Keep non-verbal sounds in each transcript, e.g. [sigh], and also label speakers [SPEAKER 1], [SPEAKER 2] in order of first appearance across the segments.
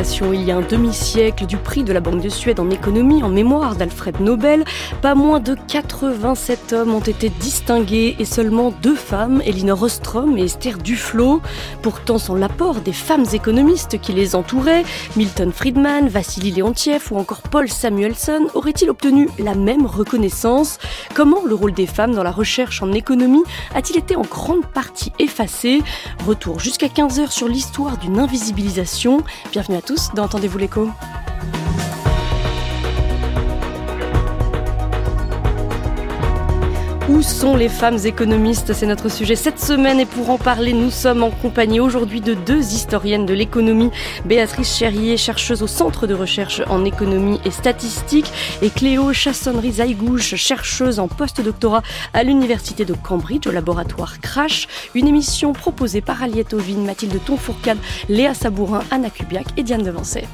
[SPEAKER 1] Il y a un demi-siècle du prix de la Banque de Suède en économie en mémoire d'Alfred Nobel, pas moins de 87 hommes ont été distingués et seulement deux femmes, Elinor Ostrom et Esther Duflo. Pourtant, sans l'apport des femmes économistes qui les entouraient, Milton Friedman, Vassili Leontiev ou encore Paul Samuelson auraient-ils obtenu la même reconnaissance? Comment le rôle des femmes dans la recherche en économie a-t-il été en grande partie effacé? Retour jusqu'à 15h sur l'histoire d'une invisibilisation. Bienvenue à tous dans Entendez-vous l'écho Où sont les femmes économistes C'est notre sujet cette semaine et pour en parler, nous sommes en compagnie aujourd'hui de deux historiennes de l'économie, Béatrice Cherrier, chercheuse au Centre de recherche en économie et statistique, et Cléo Chassonnerie-Zaigouche, chercheuse en post-doctorat à l'Université de Cambridge au laboratoire Crash. Une émission proposée par Aliette Ovine, Mathilde Tonfourcade, Léa Sabourin, Anna Kubiak et Diane Devancet.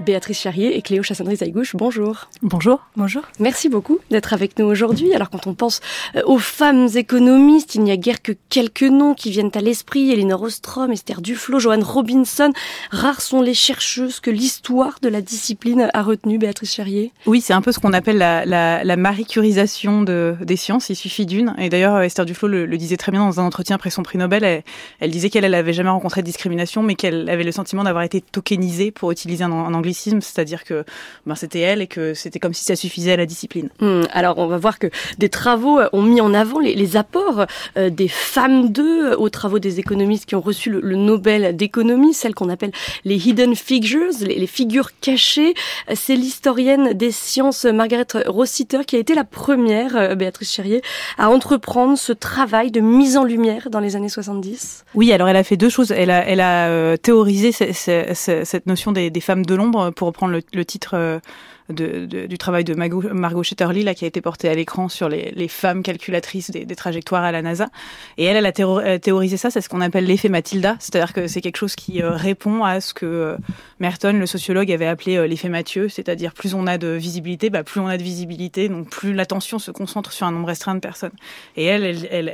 [SPEAKER 1] Béatrice Charrier et Cléo Chassandry-Zaigouche, bonjour.
[SPEAKER 2] Bonjour. Bonjour.
[SPEAKER 1] Merci beaucoup d'être avec nous aujourd'hui. Alors quand on pense euh, aux femmes économistes, il n'y a guère que quelques noms qui viennent à l'esprit. Elinor Ostrom, Esther Duflo, Joanne Robinson. Rares sont les chercheuses que l'histoire de la discipline a retenu, Béatrice Charrier.
[SPEAKER 2] Oui, c'est un peu ce qu'on appelle la, la, la Marie Curisation de, des sciences. Il suffit d'une. Et d'ailleurs, Esther Duflo le, le, disait très bien dans un entretien après son prix Nobel. Elle, elle disait qu'elle n'avait jamais rencontré de discrimination, mais qu'elle avait le sentiment d'avoir été tokenisée, pour utiliser un, un anglais c'est-à-dire que ben, c'était elle et que c'était comme si ça suffisait à la discipline.
[SPEAKER 1] Hum, alors on va voir que des travaux ont mis en avant les, les apports euh, des femmes d'eux aux travaux des économistes qui ont reçu le, le Nobel d'économie, celles qu'on appelle les hidden figures, les, les figures cachées. C'est l'historienne des sciences Margaret Rossiter qui a été la première, euh, Béatrice Cherrier, à entreprendre ce travail de mise en lumière dans les années 70.
[SPEAKER 2] Oui, alors elle a fait deux choses. Elle a, elle a euh, théorisé cette notion des, des femmes de l'ombre pour reprendre le, titre euh, du travail de Margot, Shetterly, là, qui a été porté à l'écran sur les, femmes calculatrices des, trajectoires à la NASA. Et elle, elle a euh, théorisé ça, c'est ce qu'on appelle l'effet Mathilda, c'est-à-dire que c'est quelque chose qui euh, répond à ce que euh, Merton, le sociologue, avait appelé l'effet Mathieu, c'est-à-dire plus on a de visibilité, bah, plus on a de visibilité, donc plus l'attention se concentre sur un nombre restreint de personnes. Et elle, elle,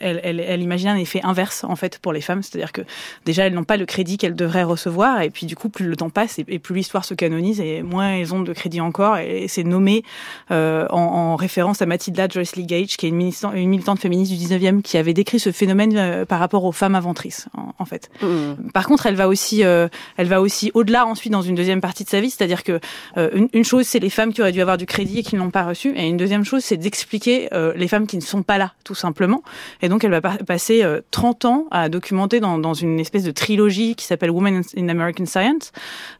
[SPEAKER 2] elle, elle imagine un effet inverse, en fait, pour les femmes, c'est-à-dire que déjà, elles n'ont pas le crédit qu'elles devraient recevoir, et puis du coup, plus le temps passe, et, et plus l'histoire se canonise, et moins elles ont de crédit encore, et c'est nommé euh, en, en, référence à Mathilda Joyce Lee Gage, qui est une militante, une militante féministe du 19e, qui avait décrit ce phénomène euh, par rapport aux femmes inventrices, en, en fait. Mmh. Par contre, elle va aussi, euh, elle va aussi au-delà ensuite dans une deuxième partie de sa vie, c'est-à-dire que euh, une, une, chose, c'est les femmes qui auraient dû avoir du crédit et qui ne l'ont pas reçu, et une deuxième chose, c'est d'expliquer euh, les femmes qui ne sont pas là, tout simplement. Et donc, elle va passer 30 ans à documenter dans, dans une espèce de trilogie qui s'appelle Women in American Science,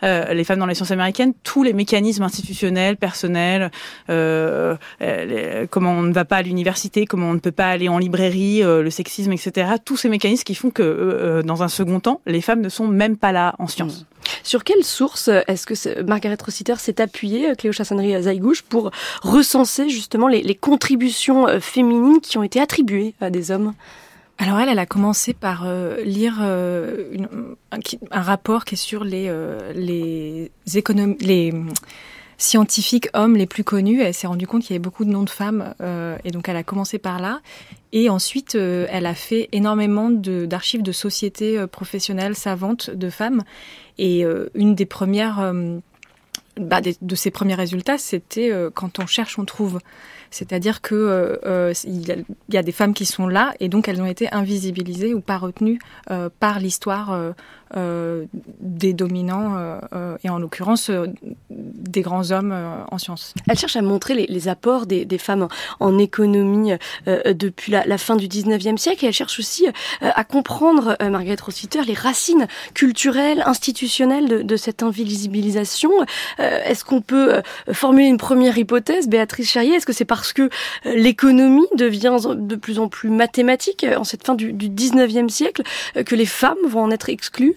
[SPEAKER 2] les femmes dans les sciences américaines, tous les mécanismes institutionnels, personnels, euh, les, comment on ne va pas à l'université, comment on ne peut pas aller en librairie, euh, le sexisme, etc. Tous ces mécanismes qui font que, euh, dans un second temps, les femmes ne sont même pas là en sciences.
[SPEAKER 1] Mmh. Sur quelle source est-ce que Margaret Rossiter s'est appuyée, Cléo Chassonnerie-Zaigouche, pour recenser justement les, les contributions féminines qui ont été attribuées à des hommes?
[SPEAKER 3] Alors elle, elle a commencé par euh, lire euh, une, un, un, rapport qui est sur les euh, les économies, les scientifiques hommes les plus connus. Elle s'est rendue compte qu'il y avait beaucoup de noms de femmes euh, et donc elle a commencé par là. Et ensuite, euh, elle a fait énormément d'archives de, sociétés euh, professionnelles savantes de femmes. Et une des premières bah, de, ses premiers résultats, c'était quand on cherche, on trouve. C'est-à-dire que euh, il, y a, des femmes qui sont là et donc elles ont été invisibilisées ou pas retenues par l'histoire des dominants euh, et en l'occurrence des grands hommes en sciences.
[SPEAKER 1] Elle cherche à montrer les, les apports des, des, femmes en, en économie depuis la, la, fin du 19e siècle et elle cherche aussi à comprendre, Margaret Rossiter, les racines culturelles, institutionnelles de, de cette invisibilisation. Est-ce qu'on peut formuler une première hypothèse, Béatrice Charrier? Est-ce que c'est parce que l'économie devient de plus en plus mathématique en cette fin du, du 19e siècle que les femmes vont en être exclues?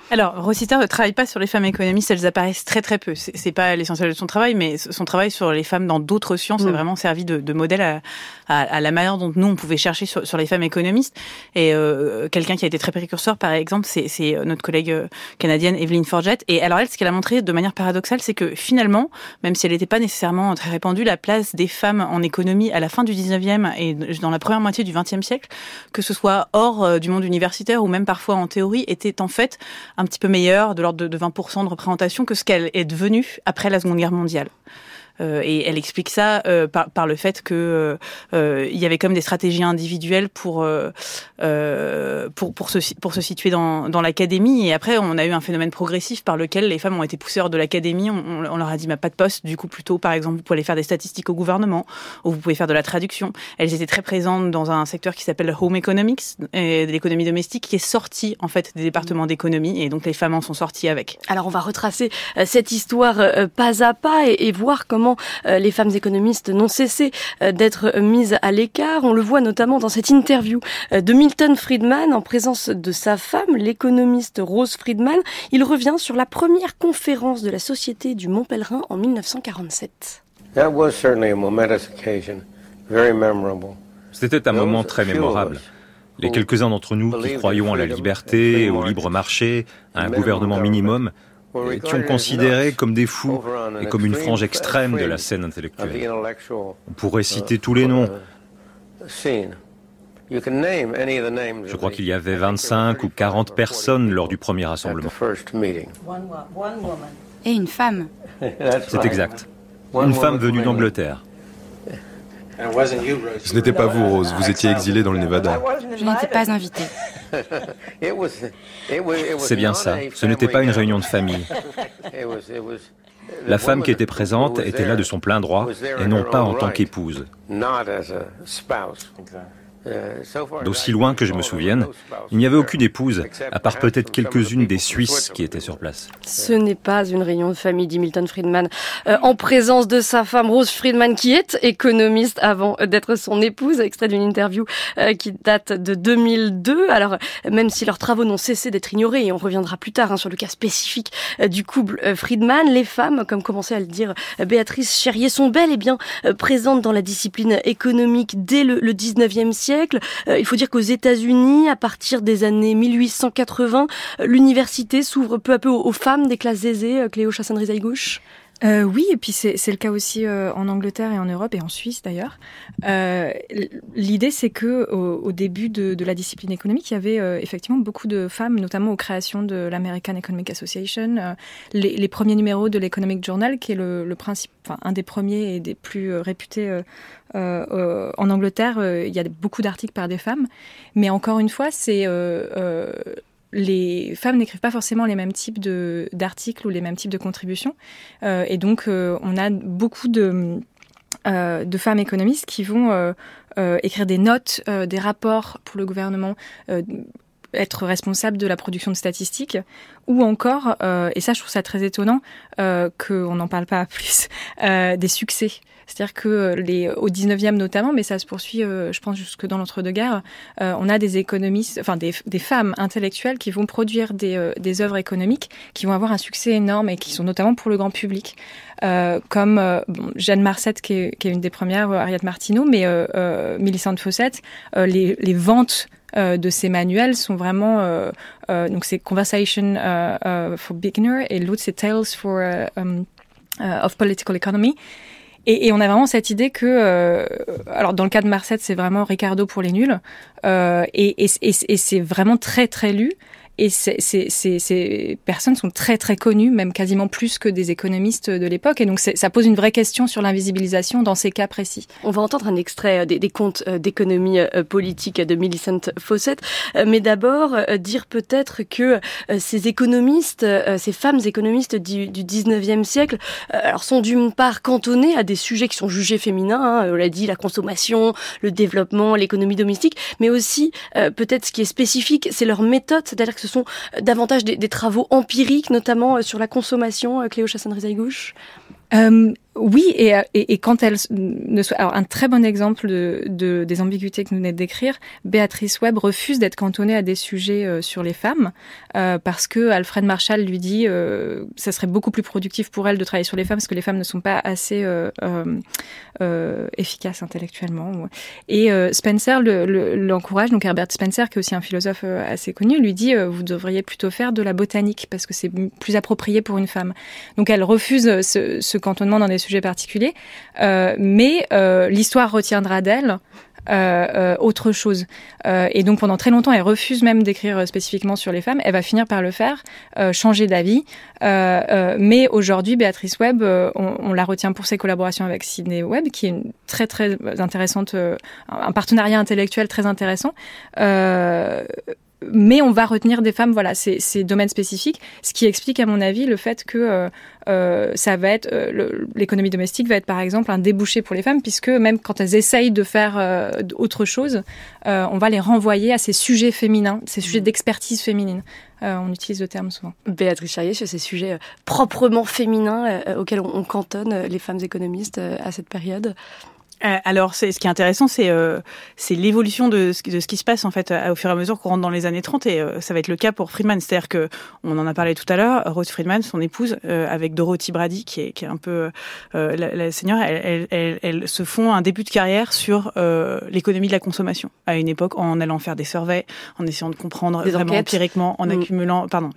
[SPEAKER 2] alors, Rossiter ne travaille pas sur les femmes économistes, elles apparaissent très très peu. C'est pas l'essentiel de son travail, mais son travail sur les femmes dans d'autres sciences a mm. vraiment servi de, de modèle à, à, à, la manière dont nous on pouvait chercher sur, sur les femmes économistes. Et euh, quelqu'un qui a été très précurseur, par exemple, c'est notre collègue euh, canadienne Evelyn Forget. Et alors elle, ce qu'elle a montré de manière paradoxale, c'est que finalement, même si elle n'était pas nécessairement très répandue, la place des femmes en économie à la fin du 19e et dans la première moitié du 20e siècle, que ce soit hors euh, du monde universitaire ou même parfois en théorie, était en fait un petit peu meilleure, de l'ordre de 20% de représentation, que ce qu'elle est devenue après la Seconde Guerre mondiale. Euh, et elle explique ça euh, par, par, le fait que euh, il y avait comme des stratégies individuelles pour pour pour se pour se situer dans, dans l'académie. Et après, on a eu un phénomène progressif par lequel les femmes ont été poussées hors de l'académie. On, on, leur a dit, bah, pas de poste. Du coup, plutôt, par exemple, vous pouvez aller faire des statistiques au gouvernement, ou vous pouvez faire de la traduction. Elles étaient très présentes dans un secteur qui s'appelle home economics, de l'économie domestique, qui est sorti en fait des départements d'économie. Et donc, les femmes en sont sorties avec.
[SPEAKER 1] Alors, on va retracer cette histoire pas à pas et voir comment euh, les femmes économistes n'ont cessé euh, d'être mises à l'écart. On le voit notamment dans cette interview euh, de Milton Friedman en présence de sa femme, l'économiste Rose Friedman. Il revient sur la première conférence de la Société du Mont Pèlerin en 1947.
[SPEAKER 4] C'était un moment très mémorable. Les quelques-uns d'entre nous qui croyons à la liberté, au libre marché, à un gouvernement minimum, qui ont considéré comme des fous et comme une frange extrême de la scène intellectuelle. On pourrait citer tous les noms. Je crois qu'il y avait 25 ou 40 personnes lors du premier rassemblement.
[SPEAKER 5] Et une femme. [laughs]
[SPEAKER 4] C'est exact. Une femme venue d'Angleterre.
[SPEAKER 6] Ce n'était pas vous, Rose. Vous étiez exilée dans le Nevada.
[SPEAKER 5] Je n'étais pas invitée. [laughs]
[SPEAKER 4] C'est bien ça. Ce n'était pas une réunion de famille. [laughs] La femme qui était présente était là de son plein droit et non pas en tant qu'épouse. Euh, D'aussi loin que je me souvienne, il n'y avait aucune épouse, à part peut-être quelques-unes des Suisses qui étaient sur place.
[SPEAKER 1] Ce n'est pas une réunion de famille, dit Milton Friedman, euh, en présence de sa femme Rose Friedman, qui est économiste avant d'être son épouse, extrait d'une interview euh, qui date de 2002. Alors, même si leurs travaux n'ont cessé d'être ignorés, et on reviendra plus tard hein, sur le cas spécifique du couple Friedman, les femmes, comme commençait à le dire Béatrice Cherrier, sont bel et bien présentes dans la discipline économique dès le, le 19e siècle euh, il faut dire qu'aux États-Unis, à partir des années 1880, euh, l'université s'ouvre peu à peu aux, femmes des classes aisées. Euh, Cléo Chassagne-Rizaïgouche
[SPEAKER 3] euh, oui, et puis c'est le cas aussi euh, en Angleterre et en Europe et en Suisse d'ailleurs. Euh, L'idée, c'est que au, début de, la discipline économique, il y avait effectivement beaucoup de femmes, notamment aux créations de l'American Economic Association, les, les, premiers numéros de l'Economic Journal, qui est le, le principe, enfin un des premiers et des plus réputés en Angleterre. il y a beaucoup d'articles par des femmes, mais encore une fois, c'est les femmes n'écrivent pas forcément les mêmes types d'articles ou les mêmes types de contributions, euh, et donc euh, on a beaucoup de euh, de femmes économistes qui vont écrire des notes, des rapports pour le gouvernement, être responsable de la production de statistiques, ou encore, et ça je trouve ça très étonnant, qu'on n'en parle pas [laughs] plus, des succès. C'est-à-dire que euh, les, au 19e notamment, mais ça se poursuit, euh, je pense, jusque dans l'entre-deux-guerres, euh, on a des économistes, enfin des, femmes intellectuelles qui vont produire des, œuvres économiques qui vont avoir un succès énorme et qui sont notamment pour le grand public. comme bon, Jeanne Marcette, qui est, une des premières, Ariette Martineau, mais Millicent Fawcett, les, ventes de ces manuels sont vraiment euh, euh, donc c'est Conversation uh, uh, for Beginner et l'autre c'est Tales for um, of Political Economy et, et, on a vraiment cette idée que, euh, alors dans le cas de Marcette, c'est vraiment Ricardo pour les nuls, euh, et, et, et c'est vraiment très très lu. Et ces personnes sont très très connues, même quasiment plus que des économistes de l'époque. Et donc ça pose une vraie question sur l'invisibilisation dans ces cas précis.
[SPEAKER 1] On va entendre un extrait euh, des, des contes euh, d'économie euh, politique de Millicent Fawcett. Mais d'abord, dire peut-être que ces économistes, ces femmes économistes du, du 19e siècle, alors sont d'une part cantonnées à des sujets qui sont jugés féminins, hein, on l'a dit, la consommation, le développement, l'économie domestique, mais aussi peut-être ce qui est spécifique, c'est leur méthode, c'est-à-dire que ce sont davantage des, travaux empiriques, notamment euh, sur la consommation, euh, Cléo Chassagne-Rizaïgouche
[SPEAKER 3] euh, oui, et, et, et, quand elle ne soit, alors un très bon exemple de, de des ambiguïtés que nous venez d'écrire, Béatrice Webb refuse d'être cantonnée à des sujets euh, sur les femmes euh, parce que Alfred Marshall lui dit euh, ça serait beaucoup plus productif pour elle de travailler sur les femmes parce que les femmes ne sont pas assez euh, euh, efficaces intellectuellement. Et Spencer l'encourage, le, donc Herbert Spencer qui est aussi un philosophe assez connu, lui dit vous devriez plutôt faire de la botanique parce que c'est plus approprié pour une femme. Donc elle refuse ce, ce cantonnement dans des sujets particuliers, euh, mais euh, l'histoire retiendra d'elle euh, autre chose. Et donc pendant très longtemps, elle refuse même d'écrire spécifiquement sur les femmes. Elle va finir par le faire, changer d'avis. mais aujourd'hui, Béatrice Webb, on, la retient pour ses collaborations avec Sidney Webb, qui est une très très intéressante, un partenariat intellectuel très intéressant mais on va retenir des femmes, voilà, ces, ces, domaines spécifiques, ce qui explique à mon avis le fait que euh, euh ça va être euh, l'économie domestique va être par exemple un débouché pour les femmes, puisque même quand elles essayent de faire euh, autre chose, on va les renvoyer à ces sujets féminins, ces sujets mmh. d'expertise féminine. on utilise le terme souvent.
[SPEAKER 1] Béatrice Charrier, sur ces sujets proprement féminins auxquels on, on, cantonne les femmes économistes à cette période.
[SPEAKER 2] Euh, alors, ce qui est intéressant, c'est euh, l'évolution de, de, ce qui se passe en fait au fur et à mesure qu'on rentre dans les années 30, et euh, ça va être le cas pour Friedman. C'est-à-dire que on en a parlé tout à l'heure, Rose Friedman, son épouse, avec Dorothy Brady, qui est, qui est un peu la, la seigneur, elles, elles, elles, se font un début de carrière sur l'économie de la consommation à une époque, en allant faire des surveys, en essayant de comprendre
[SPEAKER 1] des
[SPEAKER 2] vraiment
[SPEAKER 1] enquêtes.
[SPEAKER 2] empiriquement, en mm. accumulant, pardon,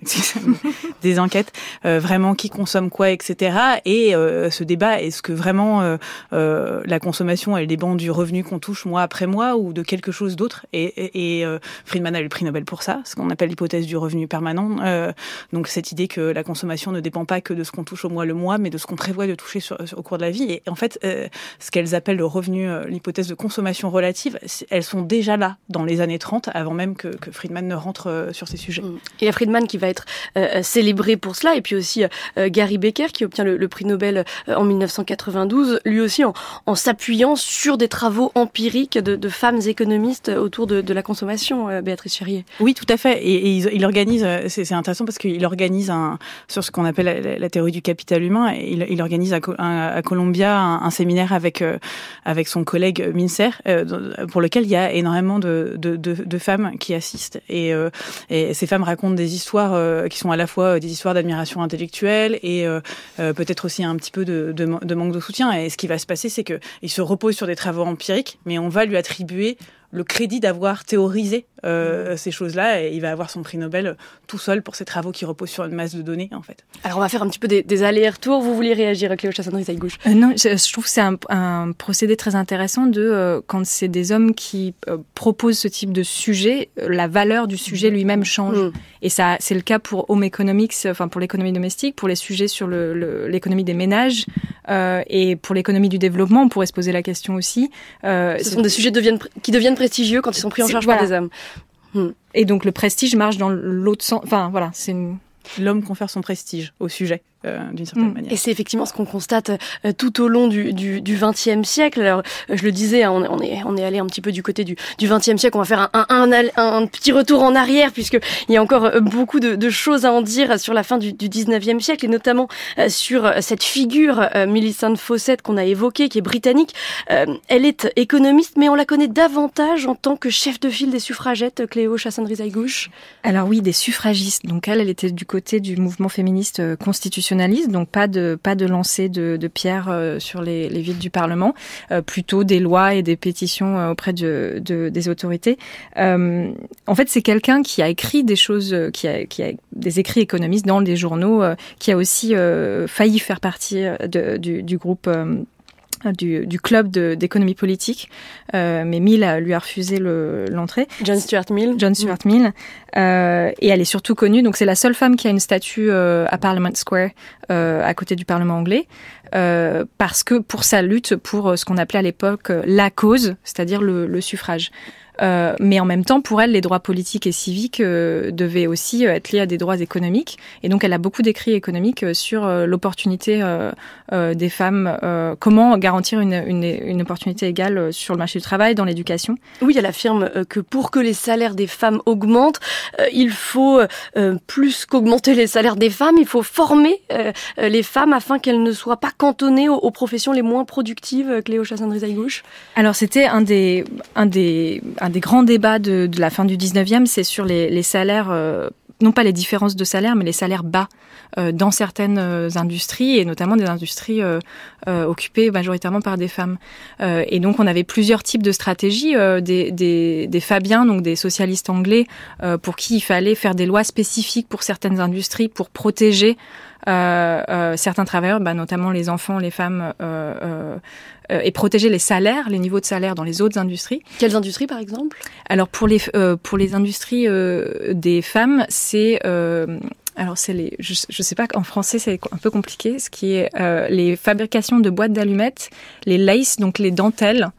[SPEAKER 2] [laughs] des enquêtes, vraiment qui consomme quoi, etc. Et ce débat, est-ce que vraiment la consommation elle dépend du revenu qu'on touche mois après mois ou de quelque chose d'autre. Et, euh, Friedman a eu le prix Nobel pour ça, ce qu'on appelle l'hypothèse du revenu permanent. Euh, donc cette idée que la consommation ne dépend pas que de ce qu'on touche au mois le mois, mais de ce qu'on prévoit de toucher au cours de la vie. Et en fait, euh, ce qu'elles appellent le revenu, l'hypothèse de consommation relative, elles sont déjà là dans les années 30, avant même que, Friedman ne rentre sur ces sujets.
[SPEAKER 1] Mm. Et il Friedman qui va être célébré pour cela, et puis aussi Gary Becker qui obtient le, prix Nobel en 1992, lui aussi en s'appuyant sur des travaux empiriques de, femmes économistes autour de, la consommation, euh, Béatrice Cherrier.
[SPEAKER 2] Oui, tout à fait. Et, et il, organise, euh, c'est intéressant parce qu'il organise sur ce qu'on appelle la, théorie du capital humain, il, il organise à, Columbia un, séminaire avec, euh, avec son collègue Mincer, pour lequel il y a énormément de, de, femmes qui assistent. Et, ces femmes racontent des histoires qui sont à la fois des histoires d'admiration intellectuelle et peut-être aussi un petit peu de, manque de soutien. Et ce qui va se passer, c'est qu'ils se repose sur des travaux empiriques, mais on va lui attribuer le crédit d'avoir théorisé euh, ces choses-là et il va avoir son prix Nobel tout seul pour ses travaux qui reposent sur une masse de données en fait.
[SPEAKER 1] Alors on va faire un petit peu des, des allers-retours. Vous vouliez réagir, Cléo Chassandry, gauche
[SPEAKER 3] euh, Non, je, je, trouve que c'est un, un, procédé très intéressant de euh, quand c'est des hommes qui euh, proposent ce type de sujet, euh, la valeur du sujet lui-même change. Mmh. Et ça, c'est le cas pour Home Economics, enfin pour l'économie domestique, pour les sujets sur l'économie le, des ménages et pour l'économie du développement. On pourrait se poser la question aussi.
[SPEAKER 1] ce sont des sujets deviennent, qui deviennent prestigieux quand ils sont pris en charge
[SPEAKER 3] voilà.
[SPEAKER 1] par des hommes.
[SPEAKER 3] Hmm. Et donc le prestige marche dans l'autre sens. Enfin voilà, c'est une...
[SPEAKER 2] l'homme confère son prestige au sujet euh, d'une certaine mmh. manière.
[SPEAKER 1] Et c'est effectivement ce qu'on constate euh, tout au long du, du, du 20e siècle. Alors, je le disais, hein, on, on, est, on est allé un petit peu du côté du, du 20e siècle. On va faire un, un, un, un petit retour en arrière puisqu'il y a encore euh, beaucoup de, de, choses à en dire sur la fin du, du 19e siècle et notamment euh, sur cette figure euh, Millicent Fawcett qu'on a évoquée, qui est britannique. Euh, elle est économiste, mais on la connaît davantage en tant que chef de file des suffragettes, Cléo Chassagne-Rizaïgouche.
[SPEAKER 3] Alors oui, des suffragistes. Donc elle, elle était du côté du mouvement féministe constitutionnel donc pas de pas de lancer de, de pierres euh, sur les, les villes du Parlement, euh, plutôt des lois et des pétitions euh, auprès de, de, des autorités. En fait, c'est quelqu'un qui a écrit des choses, qui a, qui a des écrits économistes dans les journaux, qui a aussi failli faire partie du, du groupe du, du club d'économie politique, euh, mais Mill lui a refusé l'entrée.
[SPEAKER 1] Le, John Stuart Mill.
[SPEAKER 3] John Stuart mmh. Mill. Euh, et elle est surtout connue, donc c'est la seule femme qui a une statue euh, à Parliament Square, euh, à côté du Parlement anglais, euh, parce que pour sa lutte pour ce qu'on appelait à l'époque la cause, c'est-à-dire le, le, suffrage. Euh, mais en même temps, pour elle, les droits politiques et civiques euh, devaient aussi être liés à des droits économiques. Et donc, elle a beaucoup d'écrits économiques sur l'opportunité des femmes, comment garantir une, une, une, opportunité égale sur le marché du travail, dans l'éducation.
[SPEAKER 1] Oui, elle affirme que pour que les salaires des femmes augmentent, il faut plus qu'augmenter les salaires des femmes, il faut former les femmes afin qu'elles ne soient pas cantonnées aux, professions les moins productives, Cléo Chassandri-Zaygouche
[SPEAKER 3] Alors, c'était un des, un des un des grands débats de, la fin du 19e, c'est sur les, salaires, euh, non pas les différences de salaire, mais les salaires bas euh, dans certaines euh, industries, et notamment des industries occupées majoritairement par des femmes. et donc on avait plusieurs types de stratégies, des, Fabiens, donc des socialistes anglais, pour qui il fallait faire des lois spécifiques pour certaines industries, pour protéger certains travailleurs, bah, notamment les enfants, les femmes, et protéger les salaires, les niveaux de salaire dans les autres industries.
[SPEAKER 1] Quelles industries, par exemple?
[SPEAKER 3] Alors pour les pour les industries des femmes, c'est alors c'est les, je, je sais pas, en français c'est un peu compliqué, ce qui est les fabrications de boîtes d'allumettes, les laces, donc les dentelles.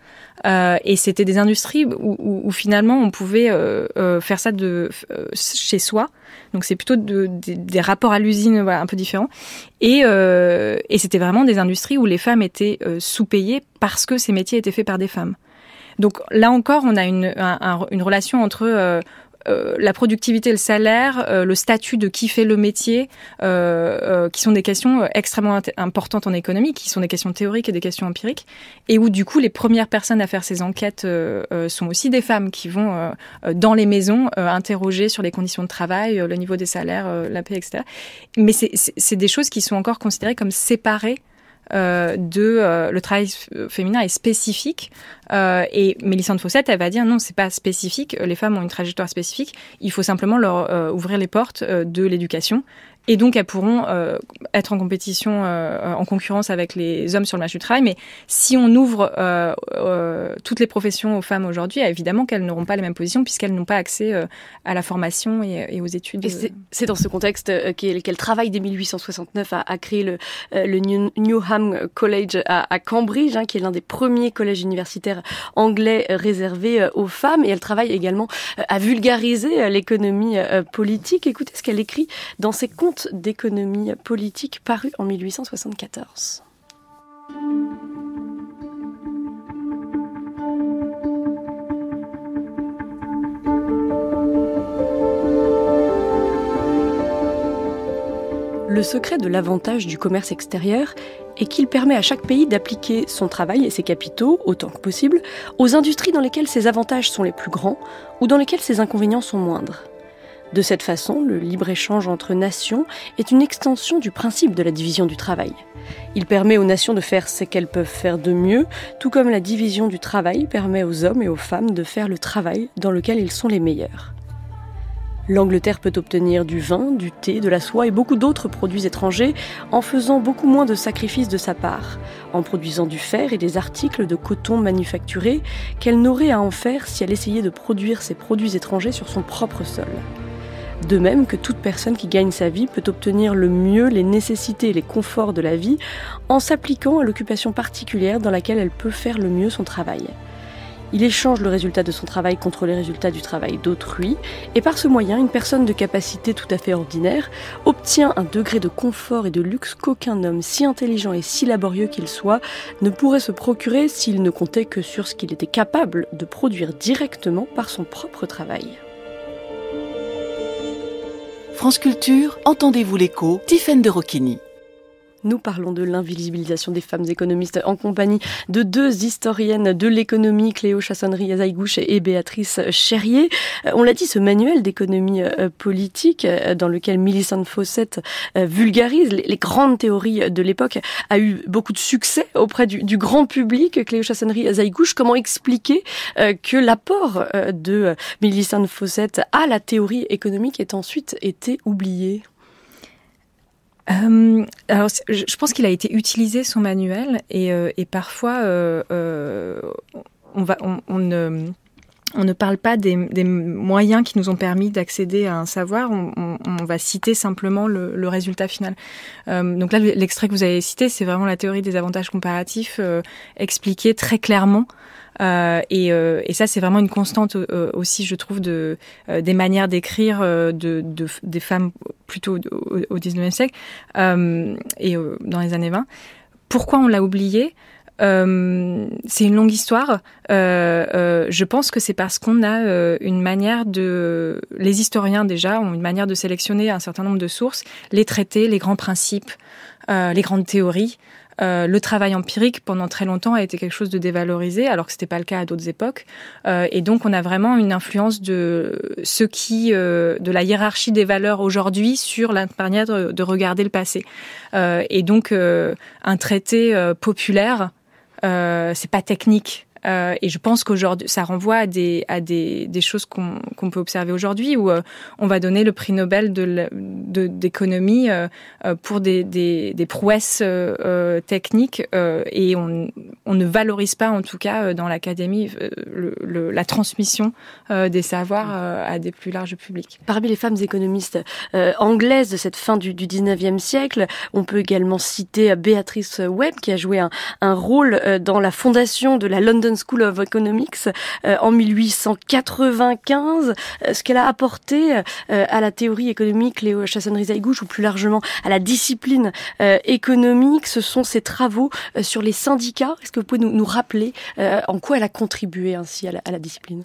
[SPEAKER 3] Euh, et c'était des industries où, où, où, finalement on pouvait euh, faire ça de chez soi. Donc c'est plutôt de, des rapports à l'usine un peu différents. Et, euh, et c'était vraiment des industries où les femmes étaient euh, sous-payées parce que ces métiers étaient faits par des femmes. Donc là encore, on a une, relation entre euh, la productivité, le salaire, euh, le statut de qui fait le métier, euh, qui sont des questions extrêmement importantes en économie, qui sont des questions théoriques et des questions empiriques, et où du coup les premières personnes à faire ces enquêtes sont aussi des femmes qui vont dans les maisons interroger sur les conditions de travail, le niveau des salaires, la paix, etc. Mais c'est des choses qui sont encore considérées comme séparées euh, de euh, le travail féminin est spécifique euh, et Mélissande Fossette elle va dire non c'est pas spécifique les femmes ont une trajectoire spécifique il faut simplement leur ouvrir les portes de l'éducation et donc, elles pourront euh, être en compétition, euh, en concurrence avec les hommes sur le marché du travail. Mais si on ouvre euh, euh toutes les professions aux femmes aujourd'hui, évidemment qu'elles n'auront pas les mêmes positions puisqu'elles n'ont pas accès euh, à la formation et, aux études.
[SPEAKER 1] Et c'est dans ce contexte qu'elle travaille dès 1869 à, à créer le, le Newham College à, à Cambridge, hein, qui est l'un des premiers collèges universitaires anglais réservés aux femmes. Et elle travaille également à vulgariser l'économie politique. Écoutez ce qu'elle écrit dans ses comptes d'économie politique paru en 1874. Le secret de l'avantage du commerce extérieur est qu'il permet à chaque pays d'appliquer son travail et ses capitaux, autant que possible, aux industries dans lesquelles ses avantages sont les plus grands ou dans lesquelles ses inconvénients sont moindres. De cette façon, le libre-échange entre nations est une extension du principe de la division du travail. Il permet aux nations de faire ce qu'elles peuvent faire de mieux, tout comme la division du travail permet aux hommes et aux femmes de faire le travail dans lequel ils sont les meilleurs. L'Angleterre peut obtenir du vin, du thé, de la soie et beaucoup d'autres produits étrangers en faisant beaucoup moins de sacrifices de sa part, en produisant du fer et des articles de coton manufacturés qu'elle n'aurait à en faire si elle essayait de produire ces produits étrangers sur son propre sol. De même que toute personne qui gagne sa vie peut obtenir le mieux les nécessités et les conforts de la vie en s'appliquant à l'occupation particulière dans laquelle elle peut faire le mieux son travail. Il échange le résultat de son travail contre les résultats du travail d'autrui, et par ce moyen, une personne de capacité tout à fait ordinaire obtient un degré de confort et de luxe qu'aucun homme, si intelligent et si laborieux qu'il soit, ne pourrait se procurer s'il ne comptait que sur ce qu'il était capable de produire directement par son propre travail.
[SPEAKER 7] France Culture, entendez-vous l'écho Tiffaine de Rocchini.
[SPEAKER 1] Nous parlons de l'invisibilisation des femmes économistes en compagnie de deux historiennes de l'économie, Cléo Chassonnerie Azaïgouche et Béatrice Cherrier. Euh, on l'a dit, ce manuel d'économie euh, politique euh, dans lequel Millicent Fawcett vulgarise les grandes théories de l'époque a eu beaucoup de succès auprès du, grand public. Cléo Chassonnerie Azaïgouche, comment expliquer que l'apport de Millicent Fawcett à la théorie économique ait ensuite été oublié?
[SPEAKER 3] Euh, alors, je pense qu'il a été utilisé son manuel et, euh, et parfois euh, euh on va on, on on ne parle pas des, moyens qui nous ont permis d'accéder à un savoir, on, va citer simplement le, résultat final. Euh, donc là, l'extrait que vous avez cité, c'est vraiment la théorie des avantages comparatifs euh, expliquée très clairement. Euh, et, ça, c'est vraiment une constante aussi, je trouve, de, des manières d'écrire de, des femmes plutôt au, au 19e siècle et dans les années 20. Pourquoi on l'a oublié? Euh, c'est une longue histoire. Euh, euh, je pense que c'est parce qu'on a euh, une manière de, les historiens déjà ont une manière de sélectionner un certain nombre de sources, les traités, les grands principes, euh, les grandes théories. Le travail empirique pendant très longtemps a été quelque chose de dévalorisé, alors que c'était pas le cas à d'autres époques. et donc on a vraiment une influence de ce qui, de la hiérarchie des valeurs aujourd'hui sur la manière de, de regarder le passé. et donc un traité populaire euh, c'est pas technique. Euh, et je pense qu'aujourd'hui, ça renvoie à des, choses qu'on peut observer aujourd'hui, où euh, on va donner le prix Nobel d'économie euh, pour des, prouesses techniques, et on, ne valorise pas, en tout cas dans l'académie, la transmission des savoirs à des plus larges publics.
[SPEAKER 1] Parmi les femmes économistes anglaises de cette fin du, du 19e siècle, on peut également citer Béatrice Webb, qui a joué un rôle dans la fondation de la London School of Economics euh, en 1895. Euh, ce qu'elle a apporté euh, à la théorie économique, Léo Chasson-Rizaïgouche, ou plus largement à la discipline économique, ce sont ses travaux sur les syndicats. Est-ce que vous pouvez nous, nous rappeler en quoi elle a contribué ainsi à la, à la discipline?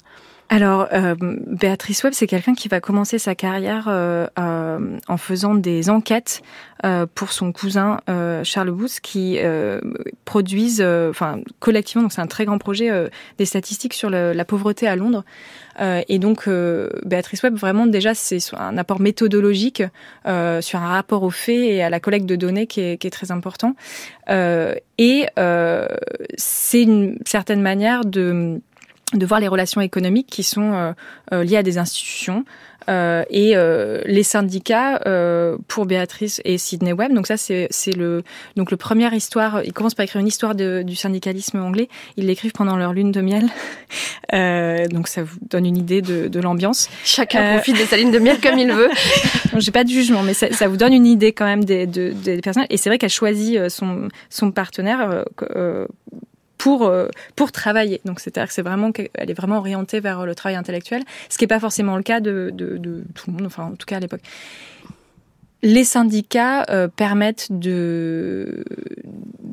[SPEAKER 3] Alors, euh, Béatrice Webb, c'est quelqu'un qui va commencer sa carrière euh, euh, en faisant des enquêtes pour son cousin Charles Booth, qui produisent, enfin collectivement, donc c'est un très grand projet, des statistiques sur la pauvreté à Londres. et donc, Béatrice Webb, vraiment déjà, c'est un apport méthodologique sur un rapport aux faits et à la collecte de données qui est, qui est très important. et c'est une certaine manière de de voir les relations économiques qui sont euh, euh, liées à des institutions euh, et euh, les syndicats euh, pour Béatrice et Sidney Webb. Donc ça c'est c'est le donc le première histoire. Ils commencent par écrire une histoire de, du syndicalisme anglais. Ils l'écrivent pendant leur lune de miel. [laughs] donc ça vous donne une idée de, de l'ambiance.
[SPEAKER 1] Chacun profite de sa lune de miel comme il veut. [laughs]
[SPEAKER 3] J'ai pas de jugement, mais ça, ça, vous donne une idée quand même des, de, des personnes. Et c'est vrai qu'elle choisit son son partenaire pour euh, pour travailler. Donc c'est-à-dire que c'est vraiment qu'elle est vraiment orientée vers le travail intellectuel, ce qui n'est pas forcément le cas de, de, de tout le monde, enfin en tout cas à l'époque les syndicats euh, permettent de,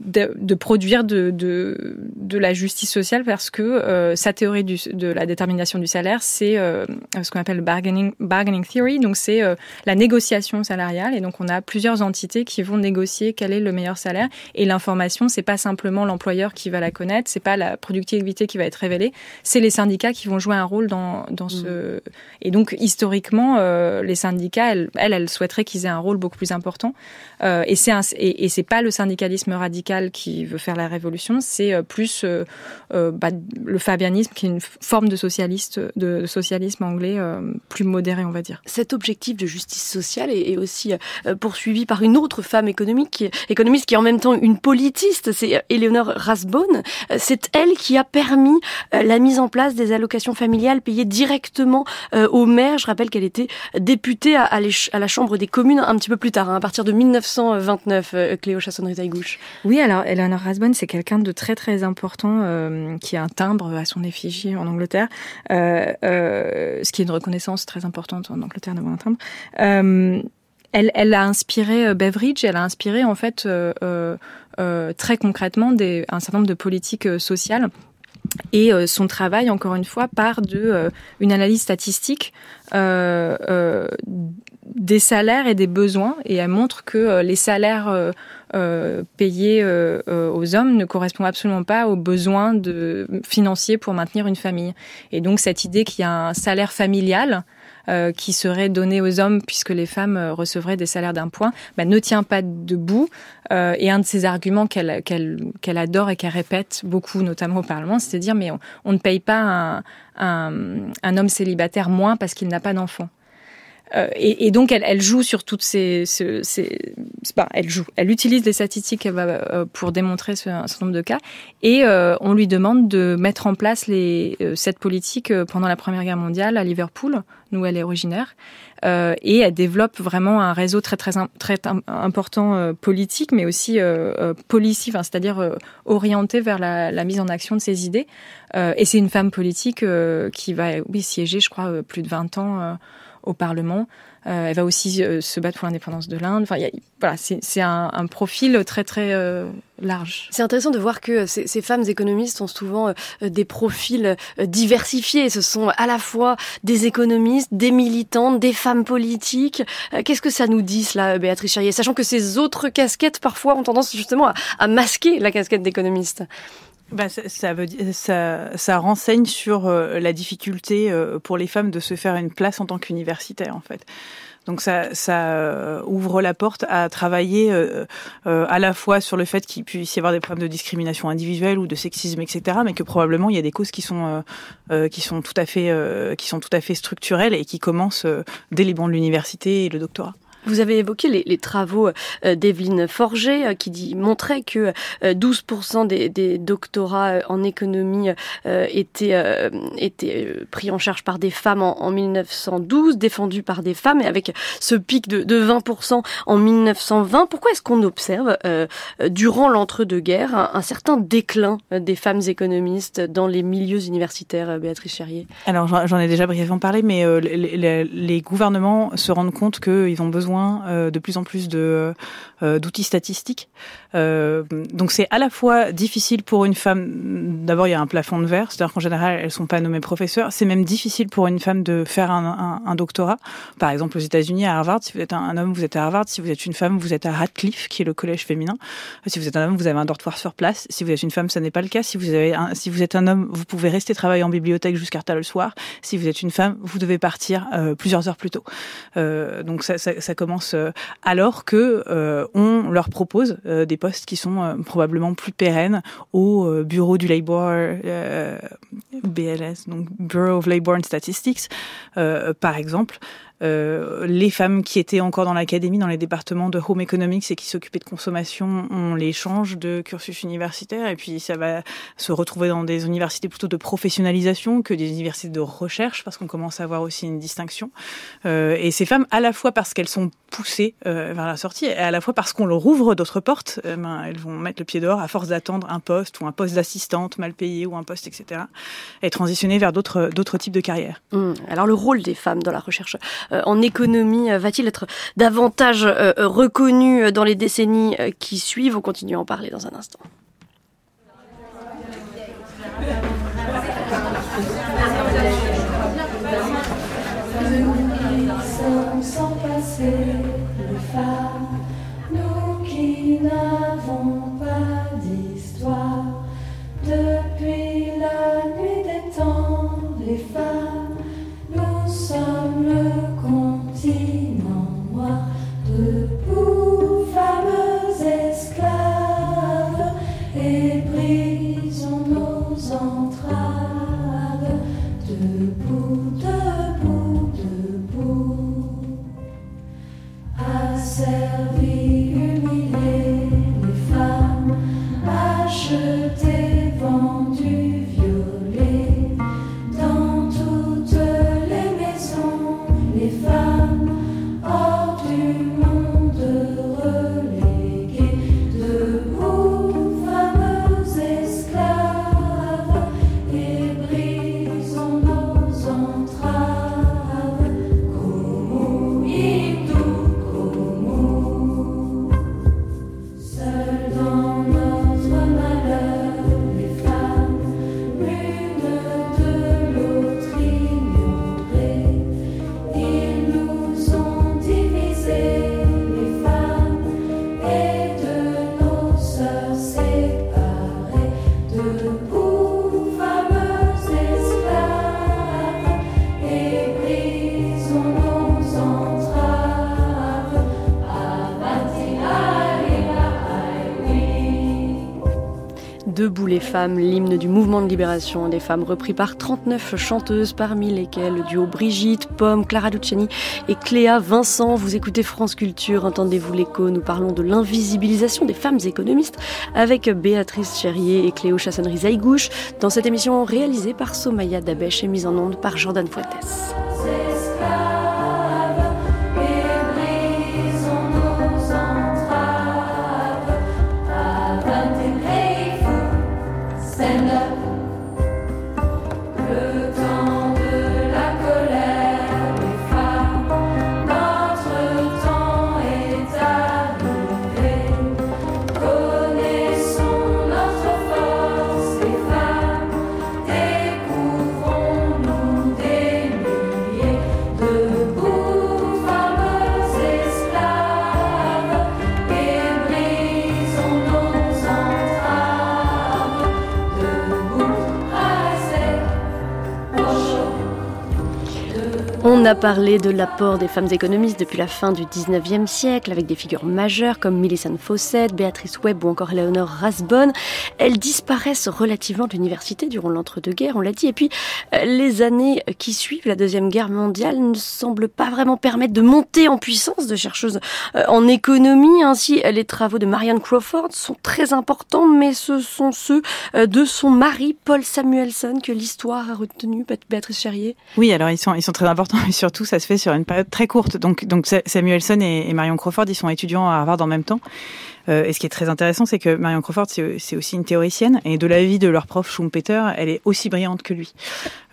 [SPEAKER 3] de, de produire de, de, de, la justice sociale parce que euh, sa théorie du, de la détermination du salaire, c'est euh, ce qu'on appelle le bargaining, bargaining theory, donc c'est euh, la négociation salariale. Et donc on a plusieurs entités qui vont négocier quel est le meilleur salaire. Et l'information, c'est pas simplement l'employeur qui va la connaître, c'est pas la productivité qui va être révélée, c'est les syndicats qui vont jouer un rôle dans, dans ce. Mmh. Et donc historiquement, les syndicats, elles, elles, elles souhaiteraient qu'ils aient un rôle beaucoup plus important. Euh, et c'est et, pas le syndicalisme radical qui veut faire la révolution, c'est euh, plus euh, bah, le fabianisme qui est une forme de socialisme anglais plus modéré, on va dire.
[SPEAKER 1] Cet objectif de justice sociale est, aussi poursuivi par une autre femme économiste qui est en même temps une politiste, c'est Eleanor Rasbonne. C'est elle qui a permis la mise en place des allocations familiales payées directement aux maires. Je rappelle qu'elle était députée à la Chambre des communes un petit peu plus tard, hein, à partir de 1929, euh, Cléo Chasson-Rizaïgouche.
[SPEAKER 3] Oui, alors Eleanor Rasbonne, c'est quelqu'un de très très important euh, qui a un timbre à son effigie en Angleterre, euh, euh, ce qui est une reconnaissance très importante en Angleterre d'avoir un timbre. Elle, elle, a inspiré Beveridge, elle a inspiré en fait très concrètement un certain nombre de politiques sociales et son travail, encore une fois, part de une analyse statistique des salaires et des besoins, et elle montre que les salaires payés aux hommes ne correspondent absolument pas aux besoins de, financiers pour maintenir une famille. Et donc cette idée qu'il y a un salaire familial euh, qui serait donné aux hommes puisque les femmes euh, recevraient des salaires d'un point, bah, ne tient pas debout. Euh, et un de ces arguments qu'elle qu'elle qu'elle adore et qu'elle répète beaucoup, notamment au Parlement, c'est de dire mais on, on, ne paye pas un, un, un homme célibataire moins parce qu'il n'a pas d'enfant. Euh, et, donc elle, elle, joue sur toutes ces, ces, ces elle joue, elle utilise les statistiques euh, pour démontrer ce, un nombre de cas, et euh, on lui demande de mettre en place les, cette politique pendant la Première Guerre mondiale à Liverpool, où elle est originaire, et elle développe vraiment un réseau très très très important politique, mais aussi euh, policy, c'est-à-dire orienté vers la, la, mise en action de ses idées. et c'est une femme politique qui va oui siéger, je crois, plus de 20 ans au Parlement. Euh, elle va aussi euh, se battre pour l'indépendance de l'Inde. Enfin, voilà, c'est un, profil très très euh, large.
[SPEAKER 1] C'est intéressant de voir que ces, femmes économistes ont souvent des profils diversifiés. Ce sont à la fois des économistes, des militantes, des femmes politiques. Qu'est-ce que ça nous dit cela, Béatrice Charrier Sachant que ces autres casquettes parfois ont tendance justement à masquer la casquette d'économiste?
[SPEAKER 2] Bah, ça, veut, ça, ça renseigne sur euh, la difficulté euh, pour les femmes de se faire une place en tant qu'universitaire, en fait. Donc ça, ça euh, ouvre la porte à travailler à la fois sur le fait qu'il puisse y avoir des problèmes de discrimination individuelle ou de sexisme, etc., mais que probablement il y a des causes qui sont qui sont tout à fait qui sont tout à fait structurelles et qui commencent dès les bancs de l'université et le doctorat.
[SPEAKER 1] Vous avez évoqué les, travaux euh, d'Evelyne Forger euh, qui dit, montrait que 12% euh, des, doctorats en économie étaient, pris en charge par des femmes en, en, 1912, défendus par des femmes, et avec ce pic de, de 20% en 1920. Pourquoi est-ce qu'on observe durant l'entre-deux-guerres un, certain déclin des femmes économistes dans les milieux universitaires, Béatrice Cherrier
[SPEAKER 2] Alors j'en ai déjà brièvement parlé, mais les gouvernements se rendent compte qu'ils ont besoin euh, de plus en plus de euh, d'outils statistiques. Euh, donc c'est à la fois difficile pour une femme. D'abord, il y a un plafond de verre, c'est-à-dire qu'en général, elles sont pas nommées professeurs. C'est même difficile pour une femme de faire un, doctorat. Par exemple, aux États-Unis, à Harvard, si vous êtes un, homme, vous êtes à Harvard. Si vous êtes une femme, vous êtes à Radcliffe, qui est le collège féminin. Si vous êtes un homme, vous avez un dortoir sur place. Si vous êtes une femme, ça n'est pas le cas. Si vous êtes un homme, vous pouvez rester travailler en bibliothèque jusqu'à tard le soir. Si vous êtes une femme, vous devez partir plusieurs heures plus tôt. Euh, donc ça, ça, ça commence euh, alors que euh, on leur propose euh, des postes qui sont probablement plus pérennes au bureau du Labour BLS, donc Bureau of Labor and Statistics, par exemple. Euh, les femmes qui étaient encore dans l'académie, dans les départements de home economics et qui s'occupaient de consommation, on les change de cursus universitaire et puis ça va se retrouver dans des universités plutôt de professionnalisation que des universités de recherche parce qu'on commence à avoir aussi une distinction. Euh, et ces femmes, à la fois parce qu'elles sont poussées euh, vers la sortie et à la fois parce qu'on leur ouvre d'autres portes, euh, ben, elles vont mettre le pied dehors à force d'attendre un poste ou un poste d'assistante mal payé ou un poste, etc. et transitionner vers d'autres types de carrières.
[SPEAKER 1] Mmh. Alors le rôle des femmes dans la recherche en économie euh, va-t-il être davantage euh, reconnu dans les décennies qui suivent? On continue à en parler dans un instant. give femmes, l'hymne du mouvement de libération des femmes repris par 39 chanteuses, parmi lesquelles le duo Brigitte, Pomme, Clara Luciani et Cléa Vincent. Vous écoutez France Culture, entendez-vous l'écho Nous parlons de l'invisibilisation des femmes économistes avec Béatrice Cherrier et Cléo Chassonnerie-Zaïgouche dans cette émission réalisée par Somaya Dabesh et mise en onde par Jordan Fuentes. A parlé de l'apport des femmes économistes depuis la fin du 19e siècle avec des figures majeures comme Millicent Fawcett, Béatrice Webb ou encore Eleanor Rasbonne. Elles disparaissent relativement de l'université durant l'entre-deux-guerres, on l'a dit. Et puis, euh, les années qui suivent la Deuxième Guerre mondiale ne semblent pas vraiment permettre de monter en puissance de chercheuses euh, en économie. Ainsi, les travaux de Marianne Crawford sont très importants, mais ce sont ceux euh, de son mari, Paul Samuelson, que l'histoire a retenu, Béatrice Charrier?
[SPEAKER 2] Oui, alors ils sont, très importants surtout ça se fait sur une période très courte. Donc, Samuelson et, et Marion Crawford, ils sont étudiants à Harvard en même temps. Euh, et ce qui est très intéressant, c'est que Marion Crawford, c'est aussi une théoricienne, et de l'avis de leur prof Schumpeter, elle est aussi brillante que lui.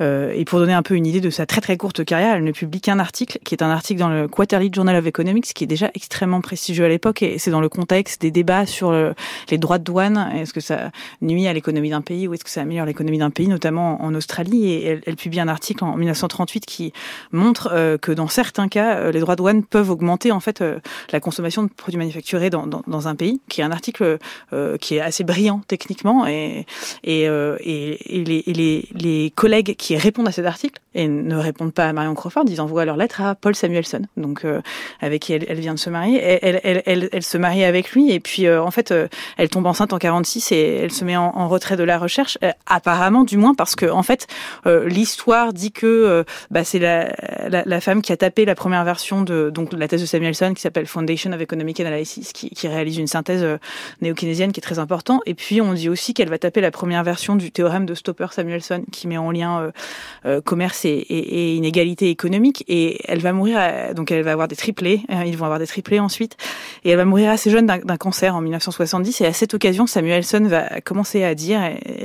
[SPEAKER 2] Euh, et pour donner un peu une idée de sa très très courte carrière, elle ne publie qu'un article, qui est un article dans le Quarterly Journal of Economics, qui est déjà extrêmement prestigieux à l'époque, et c'est dans le contexte des débats sur le, les droits de douane. Est-ce que ça nuit à l'économie d'un pays ou est-ce que ça améliore l'économie d'un pays, notamment en Australie? Et elle, publie un article en 1938 qui montre euh, que dans certains cas, les droits de douane peuvent augmenter en fait la consommation de produits manufacturés dans un pays, qui est un article euh, qui est assez brillant techniquement et et, euh, et, les, les, collègues qui répondent à cet article et ne répondent pas à Marion Crawford, ils envoient leur lettre à Paul Samuelson, donc euh, avec qui elle, vient de se marier. Elle, elle, elle, se marie avec lui et puis en fait elle tombe enceinte en 46 et elle se met en, retrait de la recherche, apparemment du moins parce que en fait l'histoire dit que bah, c'est la, la, la, femme qui a tapé la première version de donc la thèse de Samuelson qui s'appelle Foundation of Economic Analysis qui, qui réalise une synthèse euh, néo-keynésienne qui est très important. Et puis on dit aussi qu'elle va taper la première version du théorème de Stopper-Samuelson qui met en lien euh, euh, commerce et, et, et, inégalité économique. Et elle va mourir, donc elle va avoir des triplés. ils vont avoir des triplés ensuite. Et elle va mourir assez jeune d'un cancer en 1970. Et à cette occasion, Samuelson va commencer à dire,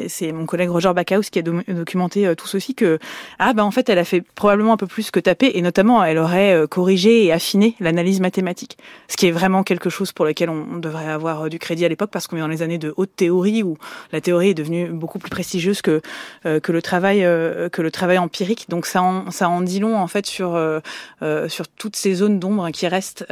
[SPEAKER 2] c'est mon collègue Roger Backhaus qui a documenté tout ceci, que ah ben en fait elle a fait probablement un peu plus que taper et notamment elle aurait corrigé et affiné l'analyse mathématique, ce qui est vraiment quelque chose pour lequel on devrait avoir euh, du crédit à l'époque parce qu'on est dans les années de haute théorie où la théorie est devenue beaucoup plus prestigieuse que euh, que le travail euh, que le travail empirique. Donc ça en, ça en dit long en fait sur sur toutes ces zones d'ombre qui restent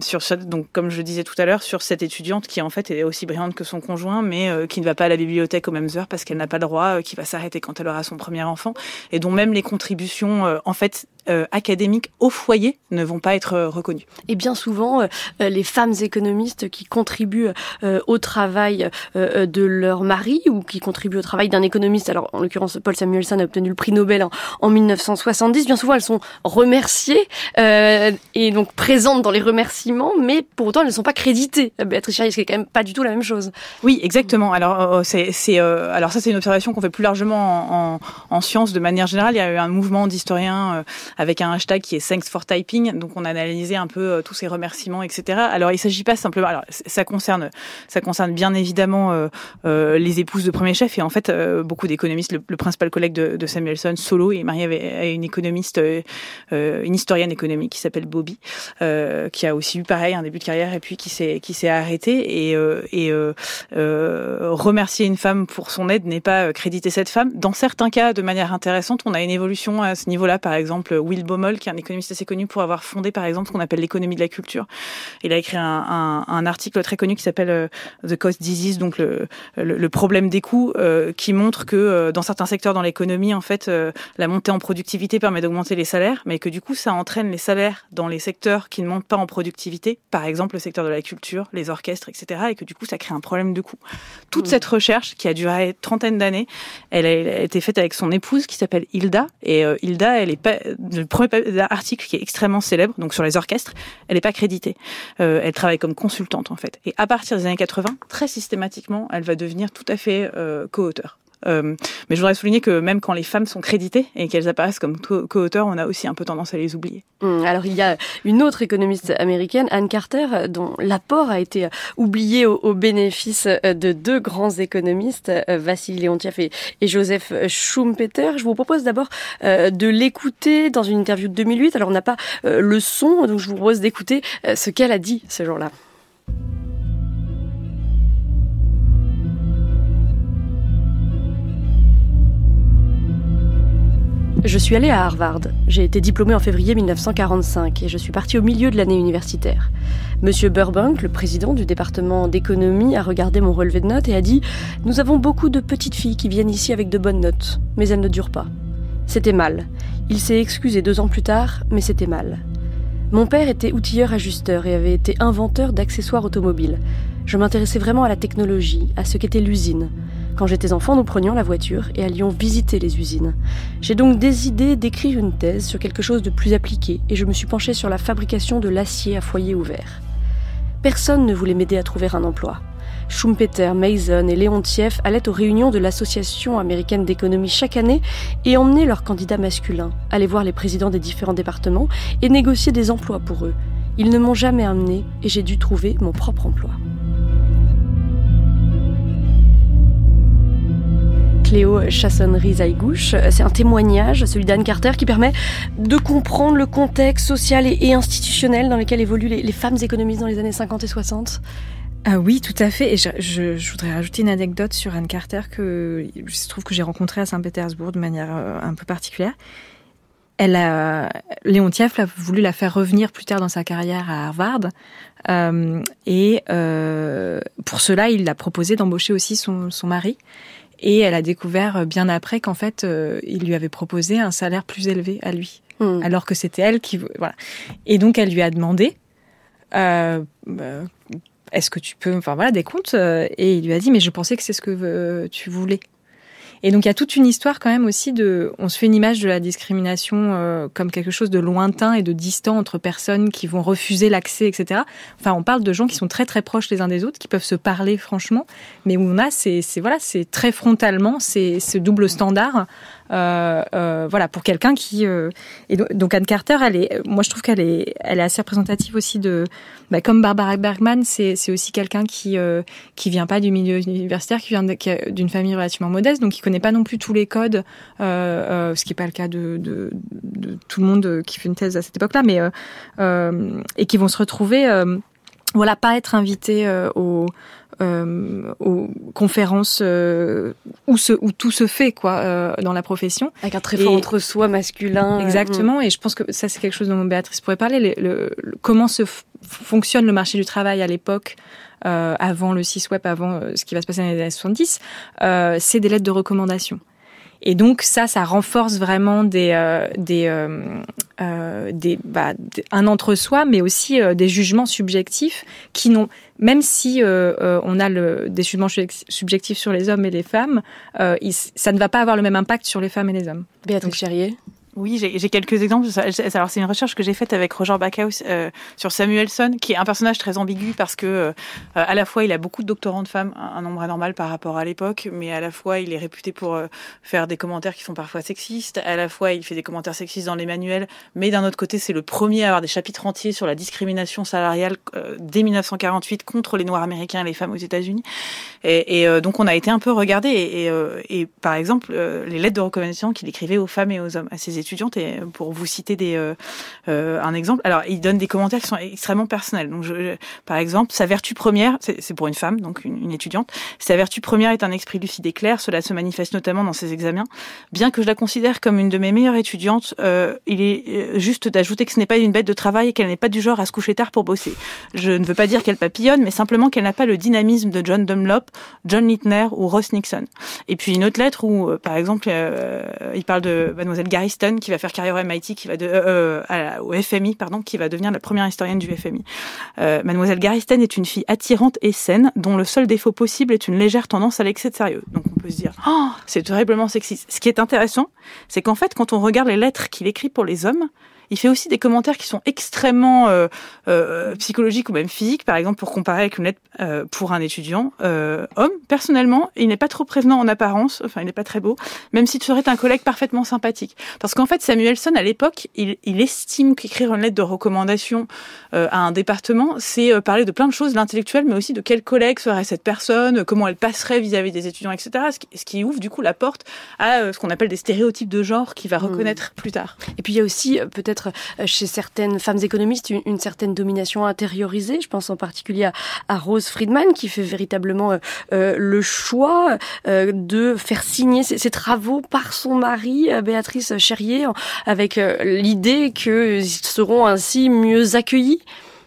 [SPEAKER 2] sur donc comme je disais tout à l'heure sur cette étudiante qui en fait est aussi brillante que son conjoint mais qui ne va pas à la bibliothèque aux mêmes heures parce qu'elle n'a pas le droit, qui va s'arrêter quand elle aura son premier enfant et dont même les contributions en fait euh, académiques au foyer ne vont pas être reconnues.
[SPEAKER 1] Et bien souvent, euh, les femmes économistes qui contribuent euh, au travail de leur mari ou qui contribuent au travail d'un économiste, alors en l'occurrence Paul Samuelson a obtenu le prix Nobel en, en 1970, bien souvent elles sont remerciées et donc présentes dans les remerciements, mais pour autant elles ne sont pas créditées. Béatrice Charrier, ce qui est quand même pas du tout la même chose.
[SPEAKER 2] Oui, exactement. Alors c'est alors ça c'est une observation qu'on fait plus largement en, en, en sciences de manière générale. Il y a eu un mouvement d'historiens avec un hashtag qui est Thanks for Typing. Donc on a analysé un peu euh, tous ces remerciements, etc. Alors il s'agit pas simplement. Alors ça concerne, ça concerne bien évidemment euh, euh, les épouses de premier chef et en fait euh, beaucoup d'économistes. Le, principal collègue de, de, Samuelson, Solo, est marié à une économiste, euh, une historienne économique qui s'appelle Bobby, qui a aussi eu pareil un début de carrière et puis qui s'est qui s'est arrêté et, et remercier une femme pour son aide n'est pas créditer cette femme. Dans certains cas, de manière intéressante, on a une évolution à ce niveau-là, par exemple Will Baumol, qui est un économiste assez connu pour avoir fondé, par exemple, ce qu'on appelle l'économie de la culture. Il a écrit un, un, article très connu qui s'appelle The Cost Disease, donc le, le, problème des coûts, qui montre que dans certains secteurs dans l'économie, en fait, la montée en productivité permet d'augmenter les salaires, mais que du coup, ça entraîne les salaires dans les secteurs qui ne montent pas en productivité, par exemple le secteur de la culture, les orchestres, etc., et que du coup, ça crée un problème de coût. Toute mmh. cette recherche, qui a duré trentaine d'années, elle a été faite avec son épouse, qui s'appelle Hilda, et euh, Hilda, elle est pas le premier article qui est extrêmement célèbre, donc sur les orchestres, elle n'est pas créditée. Euh, elle travaille comme consultante en fait. Et à partir des années 80, très systématiquement, elle va devenir tout à fait euh, co-auteur. Euh, mais je voudrais souligner que même quand les femmes sont créditées et qu'elles apparaissent comme co-auteurs, on a aussi un peu tendance à les oublier.
[SPEAKER 1] Hum, alors il y a une autre économiste américaine, Anne Carter, dont l'apport a été oublié au, bénéfice de deux grands économistes, euh, Vassili Leontiev et, Joseph Schumpeter. Je vous propose d'abord euh, de l'écouter dans une interview de 2008. Alors on n'a pas le son, donc je vous propose d'écouter ce qu'elle a dit ce jour-là. Je suis allée à Harvard. J'ai été diplômée en février 1945 et je suis partie au milieu de l'année universitaire. Monsieur Burbank, le président du département d'économie, a regardé mon relevé de notes et a dit Nous avons beaucoup de petites filles qui viennent ici avec de bonnes notes, mais elles ne durent pas. C'était mal. Il s'est excusé deux ans plus tard, mais c'était mal. Mon père était outilleur-ajusteur et avait été inventeur d'accessoires automobiles. Je m'intéressais vraiment à la technologie, à ce qu'était l'usine. Quand j'étais enfant, nous prenions la voiture et allions visiter les usines. J'ai donc décidé d'écrire une thèse sur quelque chose de plus appliqué et je me suis penchée sur la fabrication de l'acier à foyer ouvert. Personne ne voulait m'aider à trouver un emploi. Schumpeter, Mason et Leontiev allaient aux réunions de l'Association américaine d'économie chaque année et emmenaient leurs candidats masculins, aller voir les présidents des différents départements et négocier des emplois pour eux. Ils ne m'ont jamais amené et j'ai dû trouver mon propre emploi. Cléo Chassonnerie-Zaïgouche. C'est un témoignage, celui d'Anne Carter, qui permet de comprendre le contexte social et institutionnel dans lequel évoluent les, femmes économistes dans les années 50 et 60.
[SPEAKER 3] Ah oui, tout à fait. Et je, voudrais rajouter une anecdote sur Anne Carter que je trouve que j'ai rencontrée à Saint-Pétersbourg de manière euh, un peu particulière. Elle Léon Tief a voulu la faire revenir plus tard dans sa carrière à Harvard. Euh, et euh, pour cela, il a proposé d'embaucher aussi son mari. Et elle a découvert euh, bien après qu'en fait, euh, il lui avait proposé un salaire plus élevé à lui, hmm. alors que c'était elle qui voilà. Et donc elle lui a demandé. Euh, bah, est-ce que tu peux, enfin voilà, des comptes Et il lui a dit, mais je pensais que c'est ce que tu voulais. Et donc il y a toute une histoire quand même aussi de, on se fait une image de la discrimination euh, comme quelque chose de lointain et de distant entre personnes qui vont refuser l'accès, etc. Enfin, on parle de gens qui sont très très proches les uns des autres, qui peuvent se parler franchement, mais où on a c'est voilà, c'est très frontalement, c'est ce double standard voilà, pour quelqu'un qui euh, et donc Anne Carter, elle est, moi je trouve qu'elle est, elle est assez représentative aussi de, bah, comme Barbara Bergman, c'est aussi quelqu'un qui qui vient pas du milieu universitaire, qui vient d'une famille relativement modeste, donc qui connaît pas non plus tous les codes, ce qui est pas le cas de, de, de, tout le monde qui fait une thèse à cette époque-là, mais et qui vont se retrouver voilà, pas être invité au, euh, aux conférences euh, où, ce, où tout se fait quoi euh, dans la profession.
[SPEAKER 1] Avec un très fort entre-soi masculin.
[SPEAKER 3] Exactement, et je pense que ça c'est quelque chose dont Béatrice pourrait parler. Le, comment se fonctionne le marché du travail à l'époque avant le six web, avant ce qui va se passer dans les années 70, c'est des lettres de recommandation. Et donc ça, ça renforce vraiment des, euh, des, euh, euh des, bah, un entre-soi, mais aussi des jugements subjectifs qui n'ont, même si on a le, des jugements subjectifs sur les hommes et les femmes, ça ne va pas avoir le même impact sur les femmes et les hommes.
[SPEAKER 1] Béatrice Cherrier
[SPEAKER 2] oui, j'ai quelques exemples. Alors, c'est une recherche que j'ai faite avec Roger Backhaus euh, sur Samuelson, qui est un personnage très ambigu parce que, euh, à la fois, il a beaucoup de doctorants de femmes, un, nombre anormal par rapport à l'époque, mais à la fois, il est réputé pour euh, faire des commentaires qui sont parfois sexistes. À la fois, il fait des commentaires sexistes dans les manuels, mais d'un autre côté, c'est le premier à avoir des chapitres entiers sur la discrimination salariale euh, dès 1948 contre les Noirs américains et les femmes aux États-Unis. Et, et donc, on a été un peu regardé. Et, et, et par exemple, les lettres de recommandation qu'il écrivait aux femmes et aux hommes à ses étudiantes et pour vous citer des, un exemple. Alors, il donne des commentaires qui sont extrêmement personnels. Donc, par exemple, sa vertu première, c'est pour une femme, donc une, étudiante, sa vertu première est un esprit lucide et clair. Cela se manifeste notamment dans ses examens. Bien que je la considère comme une de mes meilleures étudiantes, il est juste d'ajouter que ce n'est pas une bête de travail et qu'elle n'est pas du genre à se coucher tard pour bosser. Je ne veux pas dire qu'elle papillonne, mais simplement qu'elle n'a pas le dynamisme de John Dunlop, John Littner ou Ross Nixon. Et puis une autre lettre où, euh, par exemple, euh, il parle de Mademoiselle Qui va faire carrière au MIT, qui va de, euh, au FMI, pardon, qui va devenir la première historienne du FMI. Mademoiselle Gariston est une fille attirante et saine, dont le seul défaut possible est une légère tendance à l'excès de sérieux. Donc on peut se dire, oh, c'est terriblement sexiste. Ce qui est intéressant, c'est qu'en fait, quand on regarde les lettres qu'il écrit pour les hommes, il fait aussi des commentaires qui sont extrêmement euh, euh, psychologiques ou même physiques, par exemple pour comparer avec une lettre euh, pour un étudiant homme. Personnellement, il n'est pas trop prévenant en apparence, enfin il n'est pas très beau, même s'il serait un collègue parfaitement sympathique. Parce qu'en fait, Samuelson, à l'époque, il, il, estime qu'écrire une lettre de recommandation à un département, c'est parler de plein de choses, l'intellectuel, mais aussi de quel collègue serait cette personne, comment elle passerait vis-à-vis des étudiants, etc. Ce qui, ce qui, ouvre du coup la porte à ce qu'on appelle des stéréotypes de genre qu'il va mmh. reconnaître plus tard.
[SPEAKER 1] Et puis il y a aussi peut-être euh, chez certaines femmes économistes une, une, certaine domination intériorisée. Je pense en particulier à, Rose Friedman qui fait véritablement euh, euh le choix de faire signer ses, ses, travaux par son mari, Béatrice Cherrier, avec l'idée qu'ils seront ainsi mieux accueillis.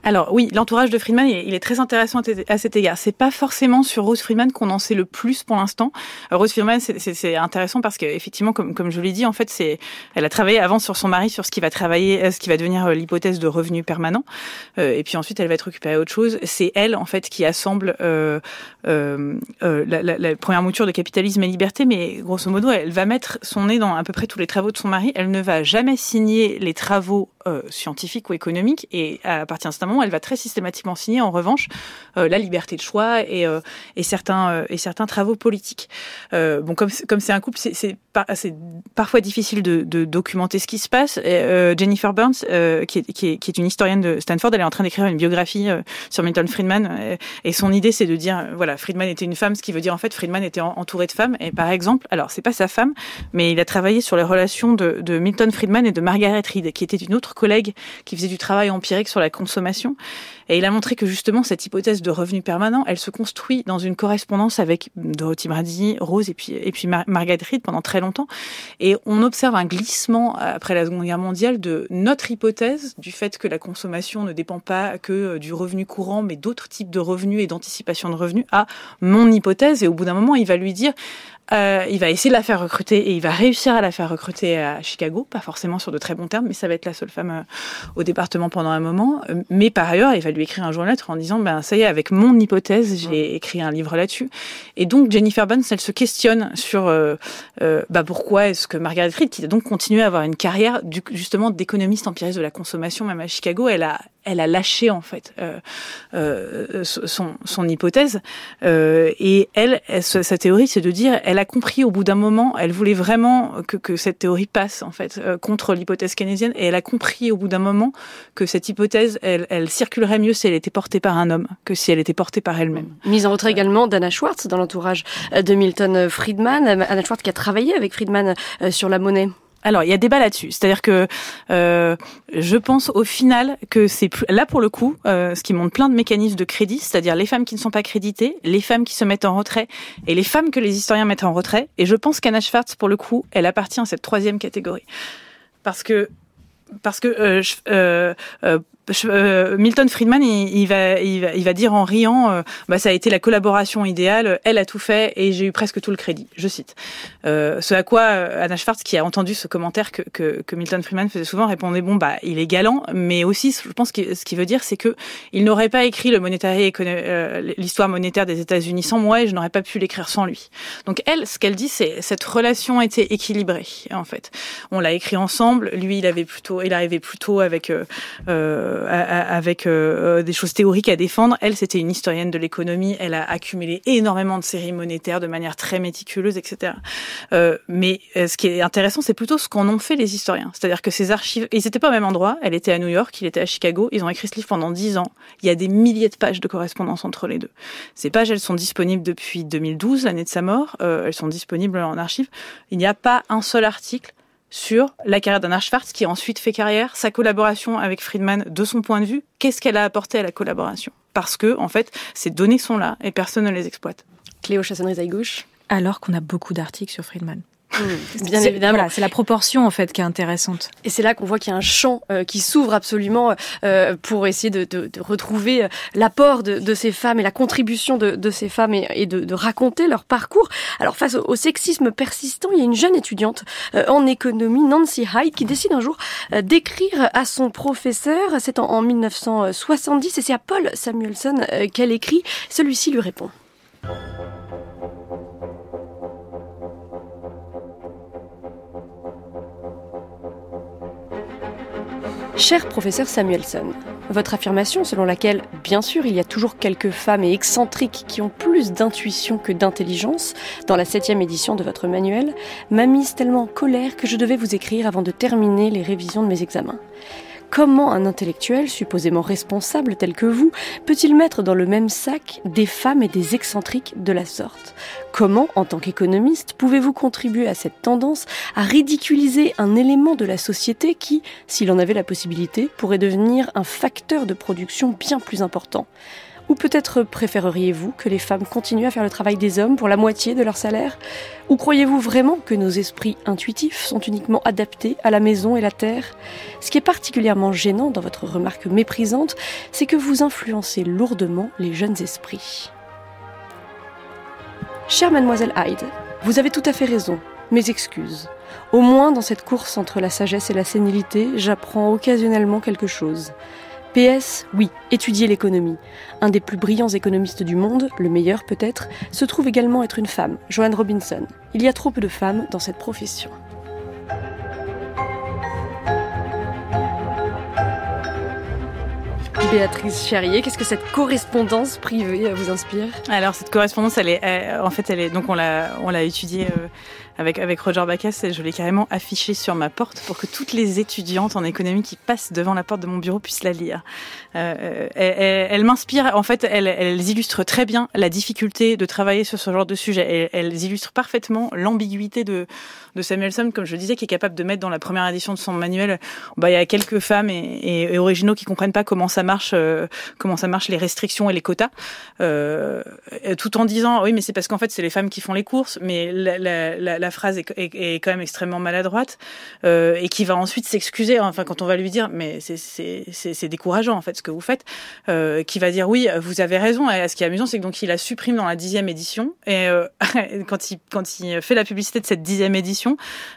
[SPEAKER 2] Alors oui, l'entourage de Friedman, il est très intéressant à cet égard. C'est pas forcément sur Rose Friedman qu'on en sait le plus pour l'instant. Euh, Rose Friedman, c'est intéressant parce qu'effectivement, comme, comme je l'ai dit, en fait, c'est, elle a travaillé avant sur son mari, sur ce qui va travailler, euh, ce qui va devenir euh, l'hypothèse de revenu permanent. et puis ensuite, elle va être occupée à autre chose. C'est elle, en fait, qui assemble euh, euh, la, la, la, première mouture de capitalisme et liberté. Mais grosso modo, elle va mettre son nez dans à peu près tous les travaux de son mari. Elle ne va jamais signer les travaux euh, scientifiques ou économiques. Et à partir d'un moment, elle va très systématiquement signer, en revanche, euh, la liberté de choix et, euh, et certains euh, et certains travaux politiques. Euh, bon, comme comme c'est un couple, c'est par, parfois difficile de, de, documenter ce qui se passe. Et, Jennifer Burns, qui est, qui, est, qui, est, une historienne de Stanford, elle est en train d'écrire une biographie sur Milton Friedman. Et son idée, c'est de dire, voilà, Friedman était une femme, ce qui veut dire en fait, Friedman était entouré de femmes. Et par exemple, alors c'est pas sa femme, mais il a travaillé sur les relations de, de Milton Friedman et de Margaret Reed, qui était une autre collègue qui faisait du travail empirique sur la consommation. Et il a montré que justement cette hypothèse de revenu permanent, elle se construit dans une correspondance avec Dorothy Brady, Rose et puis et puis Mar Margaret Reed pendant très longtemps. Et on observe un glissement après la Seconde Guerre mondiale de notre hypothèse du fait que la consommation ne dépend pas que du revenu courant, mais d'autres types de revenus et d'anticipation de revenus à mon hypothèse. Et au bout d'un moment, il va lui dire euh, il va essayer de la faire recruter et il va réussir à la faire recruter à Chicago, pas forcément sur de très bons termes, mais ça va être la seule femme euh, au département pendant un moment. Euh, mais par ailleurs, il va lui écrire un jour une lettre en disant, ben ça y est, avec mon hypothèse, j'ai écrit un livre là-dessus. Et donc Jennifer Burns, elle se questionne sur euh, euh, bah, pourquoi est-ce que Margaret Reed, qui a donc continué à avoir une carrière du, justement d'économiste empiriste de la consommation, même à Chicago, elle a elle a lâché en fait euh, euh, son, son hypothèse euh, et elle, elle, sa théorie c'est de dire elle a compris au bout d'un moment elle voulait vraiment que, que cette théorie passe en fait euh, contre l'hypothèse keynésienne et elle a compris au bout d'un moment que cette hypothèse elle, elle, circulerait mieux si elle était portée par un homme que si elle était portée par elle-même.
[SPEAKER 1] Mise en retrait également d'Anna Schwartz dans l'entourage de Milton Friedman Anna Schwartz qui a travaillé avec Friedman sur la monnaie.
[SPEAKER 2] Alors, il y a débat là-dessus. C'est-à-dire que euh, je pense au final que c'est là pour le coup, euh, ce qui montre plein de mécanismes de crédit, c'est-à-dire les femmes qui ne sont pas créditées, les femmes qui se mettent en retrait et les femmes que les historiens mettent en retrait. Et je pense qu'Anna Schwartz, pour le coup, elle appartient à cette troisième catégorie. Parce que parce que euh, euh, euh, euh, Milton Friedman, il, va, il, va, il va dire en riant, euh, bah, ça a été la collaboration idéale, elle a tout fait et j'ai eu presque tout le crédit. Je cite. Euh, ce à quoi euh, Anna Schwartz, qui a entendu ce commentaire que, que, que, Milton Friedman faisait souvent, répondait bon bah il est galant, mais aussi je pense que ce qu'il veut dire c'est que il n'aurait pas écrit le l'histoire monétaire des États-Unis sans moi et je n'aurais pas pu l'écrire sans lui. Donc elle, ce qu'elle dit, c'est cette relation était équilibrée en fait. On l'a écrit ensemble. Lui, il avait plutôt, il arrivait plutôt avec euh, avec euh, des choses théoriques à défendre. Elle, c'était une historienne de l'économie. Elle a accumulé énormément de séries monétaires de manière très méticuleuse, etc. Euh, mais euh, ce qui est intéressant, c'est plutôt ce qu'en ont fait les historiens. C'est-à-dire que ces archives, ils n'étaient pas au même endroit. Elle était à New York, il était à Chicago. Ils ont écrit ce livre pendant dix ans. Il y a des milliers de pages de correspondance entre les deux. Ces pages, elles sont disponibles depuis 2012, l'année de sa mort. Euh, elles sont disponibles en archives. Il n'y a pas un seul article sur la carrière d'Anna Schwartz qui a ensuite fait carrière, sa collaboration avec Friedman de son point de vue, qu'est-ce qu'elle a apporté à la collaboration? Parce que, en fait, ces données sont là et personne ne les exploite.
[SPEAKER 1] Cléo Chassonnerie-Gauche
[SPEAKER 3] Alors qu'on a beaucoup d'articles sur Friedman.
[SPEAKER 1] Mmh, bien évidemment.
[SPEAKER 3] c'est la proportion en fait qui est intéressante.
[SPEAKER 1] Et c'est là qu'on voit qu'il y a un champ euh, qui s'ouvre absolument euh, pour essayer de, de, de retrouver euh, l'apport de, de, ces femmes et la contribution de, ces femmes et, et de, raconter leur parcours. Alors face au, sexisme persistant, il y a une jeune étudiante en économie, Nancy Hyde, qui décide un jour d'écrire à son professeur. C'est en, en 1970 et c'est à Paul Samuelson qu'elle écrit. Celui-ci lui répond. Cher professeur Samuelson, votre affirmation selon laquelle, bien sûr, il y a toujours quelques femmes et excentriques qui ont plus d'intuition que d'intelligence dans la septième édition de votre manuel, m'a mise tellement en colère que je devais vous écrire avant de terminer les révisions de mes examens. Comment un intellectuel, supposément responsable tel que vous, peut-il mettre dans le même sac des femmes et des excentriques de la sorte? Comment, en tant qu'économiste, pouvez-vous contribuer à cette tendance à ridiculiser un élément de la société qui, s'il en avait la possibilité, pourrait devenir un facteur de production bien plus important? Ou peut-être préféreriez-vous que les femmes continuent à faire le travail des hommes pour la moitié de leur salaire? Ou croyez-vous vraiment que nos esprits intuitifs sont uniquement adaptés à la maison et la terre? Ce qui est particulièrement gênant dans votre remarque méprisante, c'est que vous influencez lourdement les jeunes esprits. Chère mademoiselle Hyde, vous avez tout à fait raison. Mes excuses. Au moins dans cette course entre la sagesse et la sénilité, j'apprends occasionnellement quelque chose. PS, oui, étudier l'économie. Un des plus brillants économistes du monde, le meilleur peut-être, se trouve également être une femme, Joanne Robinson. Il y a trop peu de femmes dans cette profession. Béatrice Charrier, qu'est-ce que cette correspondance privée vous inspire?
[SPEAKER 2] Alors cette correspondance, elle est, en fait, elle est donc on l'a, on l'a étudiée euh, avec, avec Roger Bacchus, je l'ai carrément affiché sur ma porte pour que toutes les étudiantes en économie qui passent devant la porte de mon bureau puissent la lire. Euh, elle, elle, m'inspire, en fait, elles, elles illustrent très bien la difficulté de travailler sur ce genre de sujet. Elles, elles illustrent parfaitement l'ambiguïté de, de Samuelson, comme je le disais, qui est capable de mettre dans la première édition de son manuel, bah, il y a quelques femmes et, et, originaux qui comprennent pas comment ça marche, euh, comment ça marche les restrictions et les quotas, euh, tout en disant, oui, mais c'est parce qu'en fait, c'est les femmes qui font les courses, mais la, la, la phrase est, est, quand même extrêmement maladroite euh, et qui va ensuite s'excuser. Enfin, quand on va lui dire, mais c'est décourageant en fait ce que vous faites, euh, qui va dire oui, vous avez raison. Et ce qui est amusant, c'est que donc il la supprime dans la dixième édition et euh, [laughs] quand il quand il fait la publicité de cette dixième édition,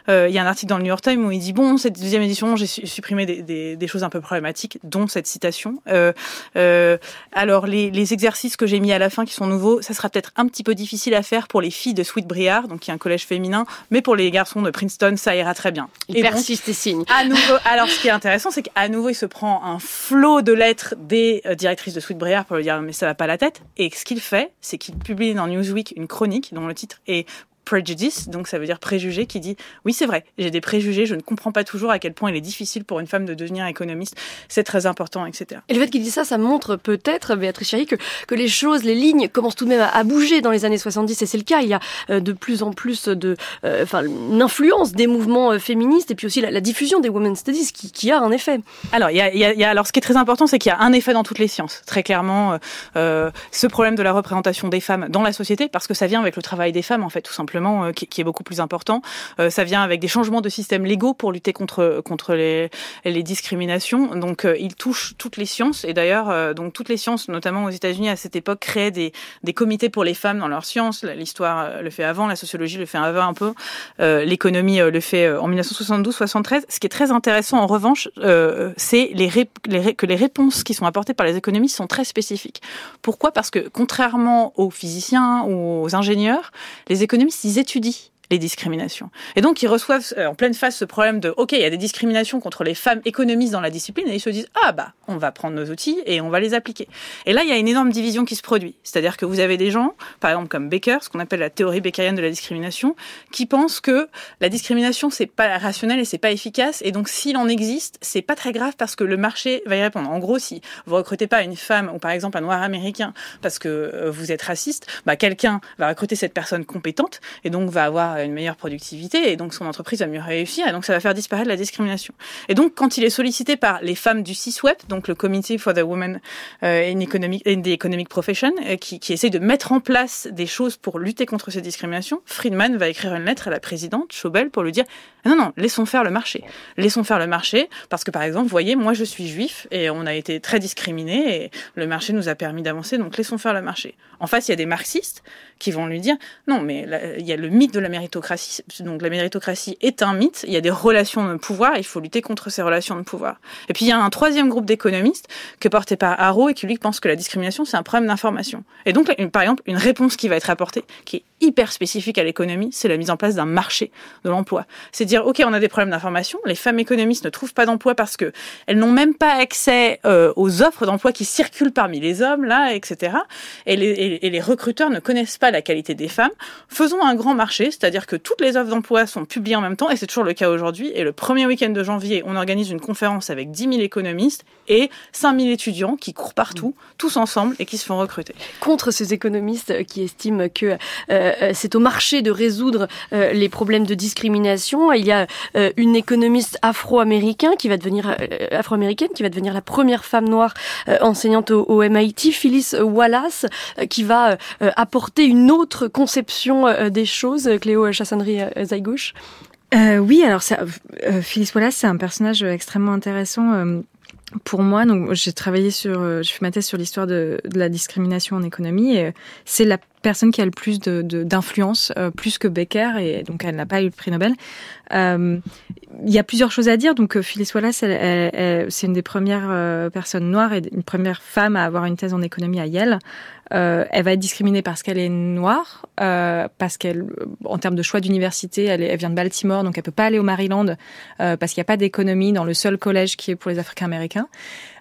[SPEAKER 2] euh, il y a un article dans le New York Times où il dit bon, cette dixième édition, j'ai supprimé des, des, des, choses un peu problématiques, dont cette citation. Euh, euh, alors les, les exercices que j'ai mis à la fin qui sont nouveaux, ça sera peut-être un petit peu difficile à faire pour les filles de Sweet Briar, donc qui est un collège féminin mais pour les garçons de Princeton, ça ira très bien.
[SPEAKER 1] Il et persiste et signe.
[SPEAKER 2] À nouveau, alors ce qui est intéressant, c'est qu'à nouveau, il se prend un flot de lettres des directrices de Sweetbriar pour lui dire mais ça va pas la tête. Et ce qu'il fait, c'est qu'il publie dans Newsweek une chronique dont le titre est prejudice, donc ça veut dire préjugé, qui dit oui c'est vrai, j'ai des préjugés, je ne comprends pas toujours à quel point il est difficile pour une femme de devenir économiste, c'est très important, etc.
[SPEAKER 1] Et le fait qu'il dise ça, ça montre peut-être, Béatrice Chéry, que, que les choses, les lignes commencent tout de même à, bouger dans les années 70, et c'est le cas, il y a euh, de plus en plus de, euh, enfin, une influence des mouvements euh, féministes, et puis aussi la, diffusion des women's studies, qui, qui, a un effet.
[SPEAKER 2] Alors, il y a, il y a, alors ce qui est très important, c'est qu'il y a un effet dans toutes les sciences, très clairement, ce problème de la représentation des femmes dans la société, parce que ça vient avec le travail des femmes, en fait, tout simplement euh, qui, est beaucoup plus important. Euh, ça vient avec des changements de systèmes légaux pour lutter contre contre les, discriminations. Donc, euh, il touche toutes les sciences et d'ailleurs, donc toutes les sciences, notamment aux États-Unis à cette époque, créaient des, des comités pour les femmes dans leurs sciences. L'histoire le fait avant, la sociologie le fait avant un peu, l'économie le fait en 1972-73. Ce qui est très intéressant en revanche, c'est les, que les réponses qui sont apportées par les économistes sont très spécifiques. Pourquoi? Parce que contrairement aux physiciens ou aux ingénieurs, les économistes ils étudient les discriminations. Et donc, ils reçoivent euh, en pleine face ce problème de, OK, il y a des discriminations contre les femmes économistes dans la discipline, et ils se disent, ah bah, on va prendre nos outils et on va les appliquer. Et là, il y a une énorme division qui se produit. C'est-à-dire que vous avez des gens, par exemple comme Baker, ce qu'on appelle la théorie beckerienne de la discrimination, qui pensent que la discrimination, c'est pas rationnel et c'est pas efficace, et donc s'il en existe, c'est pas très grave parce que le marché va y répondre. En gros, si vous recrutez pas une femme ou par exemple un noir américain parce que euh, vous êtes raciste, bah quelqu'un va recruter cette personne compétente et donc va avoir une meilleure productivité et donc son entreprise va mieux réussir et donc ça va faire disparaître la discrimination. Et donc quand il est sollicité par les femmes du CISWEP, donc le Committee for the Women euh, in, Economic, in the Economic Profession, euh, qui, qui essaye de mettre en place des choses pour lutter contre ces discriminations, Friedman va écrire une lettre à la présidente Schobel pour lui dire non, non, laissons faire le marché. Laissons faire le marché parce que par exemple, voyez, moi je suis juif et on a été très discriminés et le marché nous a permis d'avancer, donc laissons faire le marché. En face, il y a des marxistes qui vont lui dire non, mais il y a le mythe de la Donc la méritocratie est un mythe. Il y a des relations de pouvoir. Il faut lutter contre ces relations de pouvoir. Et puis il y a un troisième groupe d'économistes que porté par Haro et qui lui pense que la discrimination c'est un problème d'information. Et donc par exemple une réponse qui va être apportée qui est hyper spécifique à l'économie, c'est la mise en place d'un marché de l'emploi. C'est dire ok on a des problèmes d'information. Les femmes économistes ne trouvent pas d'emploi parce que elles n'ont même pas accès euh, aux offres d'emploi qui circulent parmi les hommes là, etc. Et les recruteurs ne connaissent pas la qualité des femmes. Faisons un grand marché, c'est-à-dire que toutes les offres d'emploi sont publiées en même temps, et c'est toujours le cas aujourd'hui. Et le premier week-end de janvier, on organise une conférence avec 10 000 économistes et 5 000 étudiants qui courent partout, tous ensemble, et qui se font recruter.
[SPEAKER 1] Contre ces économistes qui estiment que euh, c'est au marché de résoudre euh, les problèmes de discrimination, il y a euh, une économiste afro-américaine qui va devenir euh, afro-américaine qui va devenir la première femme noire euh, enseignante au, au, MIT, Phyllis Wallace, qui va apporter une autre conception des choses. Cléo Chassonnerie-Zaigouche.
[SPEAKER 3] Euh, oui, alors ça, euh, Phyllis Wallace, c'est un personnage extrêmement intéressant. Euh, pour moi, donc j'ai travaillé sur, euh, je fais ma thèse sur l'histoire de, la discrimination en économie. Et c'est la personne qui a le plus d'influence, euh, plus que Becker, et donc elle n'a pas eu le prix Nobel. Euh, il y a plusieurs choses à dire. Donc Phyllis Wallace, c'est une des premières personnes noires et une première femme à avoir une thèse en économie à Yale. Euh, elle va être discriminée parce qu'elle est noire, euh, parce qu'elle, en termes de choix d'université, elle, vient de Baltimore, donc elle peut pas aller au Maryland euh, parce qu'il n'y a pas d'économie dans le seul collège qui est pour les Africains-Américains.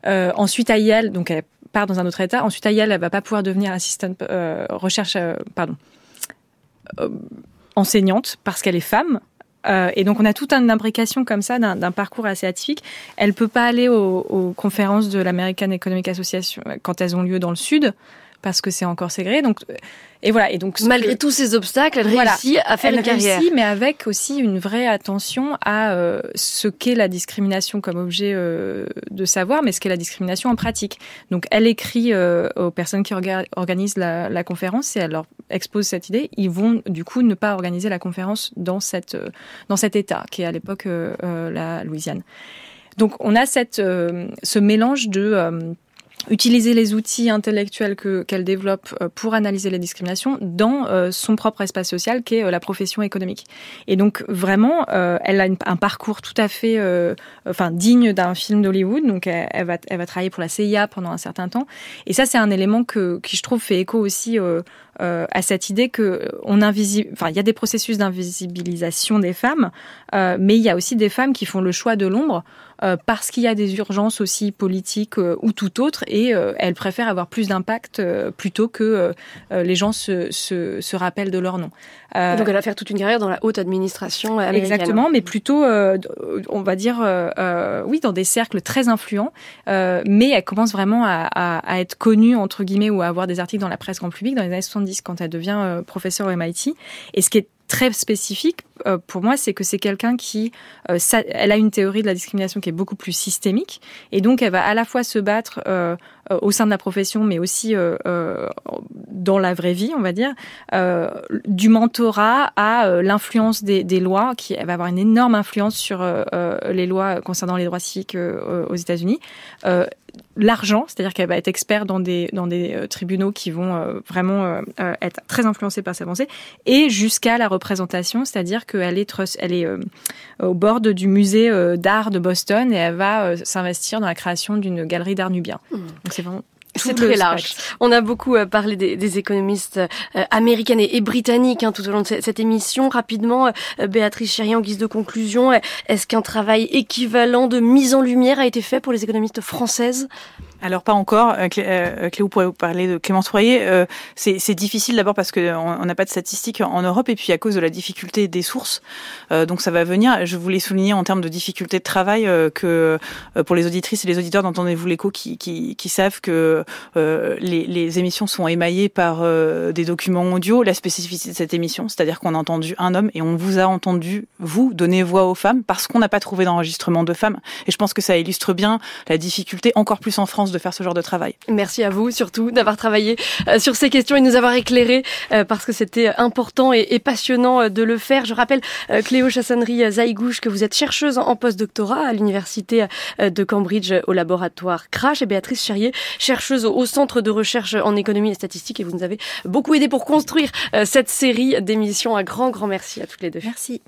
[SPEAKER 3] Euh, ensuite à Yale, donc elle part dans un autre état. Ensuite à Yale, elle va pas pouvoir devenir assistante euh, recherche, pardon, enseignante parce qu'elle est femme. Euh, et donc on a toute une imbrication comme ça d'un parcours assez atypique. Elle peut pas aller aux conférences de l'American Economic Association quand elles ont lieu dans le sud parce que c'est encore ségré. Donc, et voilà. Et donc,
[SPEAKER 1] malgré que, tous ces obstacles, elle
[SPEAKER 3] voilà,
[SPEAKER 1] réussit à faire
[SPEAKER 3] elle
[SPEAKER 1] une carrière.
[SPEAKER 3] Réussit, mais avec aussi une vraie attention à euh, ce qu'est la discrimination comme objet euh, de savoir, mais ce qu'est la discrimination en pratique. Donc, elle écrit euh, aux personnes qui orga organisent la, la, conférence et elle leur expose cette idée. Ils vont du coup ne pas organiser la conférence dans cette dans cet État qui est à l'époque la Louisiane. Donc, on a cette ce mélange de utiliser les outils intellectuels que qu'elle développe pour analyser les discriminations dans euh, son propre espace social qui est euh, la profession économique. Et donc vraiment, euh, elle a une, un parcours tout à fait, euh, enfin digne d'un film d'Hollywood. Donc elle, elle, va elle va travailler pour la CIA pendant un certain temps. Et ça c'est un élément que qui je trouve fait écho aussi euh, à cette idée que on invisible, enfin il y a des processus d'invisibilisation des femmes, mais il y a aussi des femmes qui font le choix de l'ombre euh, parce qu'il y a des urgences aussi politiques euh, ou tout autre, et euh, elle préfère avoir plus d'impact plutôt que les gens se, se, se, rappellent de leur nom.
[SPEAKER 1] donc elle va faire toute une carrière dans la haute administration américaine.
[SPEAKER 3] Exactement, mais plutôt, on va dire, oui, dans des cercles très influents, mais elle commence vraiment à, à, à, être connue, entre guillemets, ou à avoir des articles dans la presse grand public dans les années 70 quand elle devient professeure au MIT. Et ce qui est très spécifique euh, pour moi, c'est que c'est quelqu'un qui, euh, elle a une théorie de la discrimination qui est beaucoup plus systémique, et donc elle va à la fois se battre euh, au sein de la profession, mais aussi dans la vraie vie, on va dire, du mentorat à l'influence des, lois, qui va avoir une énorme influence sur les lois concernant les droits civiques aux États-Unis. L'argent, c'est-à-dire qu'elle va être experte dans des dans des tribunaux qui vont vraiment être très influencés par sa pensée, et jusqu'à la représentation, c'est-à-dire qu'elle est elle est au bord du musée d'art de Boston et elle va s'investir dans la création d'une galerie d'art nubien. Mmh. Donc c'est vraiment
[SPEAKER 1] c'est très large. On a beaucoup euh, parlé des, des économistes euh, américaines et, et britanniques hein, tout au long de cette, cette émission. Rapidement, euh, Béatrice Chéry, en guise de conclusion, est-ce qu'un travail équivalent de mise en lumière a été fait pour les économistes françaises?
[SPEAKER 2] Alors pas encore. Euh, euh, Cléo pourrait vous parler de Clémence. Euh, c'est difficile d'abord parce qu'on n'a pas de statistiques en Europe et puis à cause de la difficulté des sources. donc ça va venir. Je voulais souligner en termes de difficulté de travail que pour les auditrices et les auditeurs d'entendez-vous l'écho qui, qui, qui, savent que les, les, émissions sont émaillées par des documents audio. La spécificité de cette émission, c'est-à-dire qu'on a entendu un homme et on vous a entendu vous donner voix aux femmes parce qu'on n'a pas trouvé d'enregistrement de femmes. Et je pense que ça illustre bien la difficulté encore plus en France de faire ce genre de travail.
[SPEAKER 1] Merci à vous surtout d'avoir travaillé euh, sur ces questions et nous avoir éclairé euh, parce que c'était important et passionnant euh, de le faire. Je rappelle Cléo Chassonnerie Zaïgouche que vous êtes chercheuse en post-doctorat à l'université de Cambridge au laboratoire Crash et Béatrice Cherrier, chercheuse au centre de recherche en économie et statistique et vous nous avez beaucoup aidé pour construire cette série d'émissions. Un grand grand merci à toutes les deux.
[SPEAKER 3] Merci.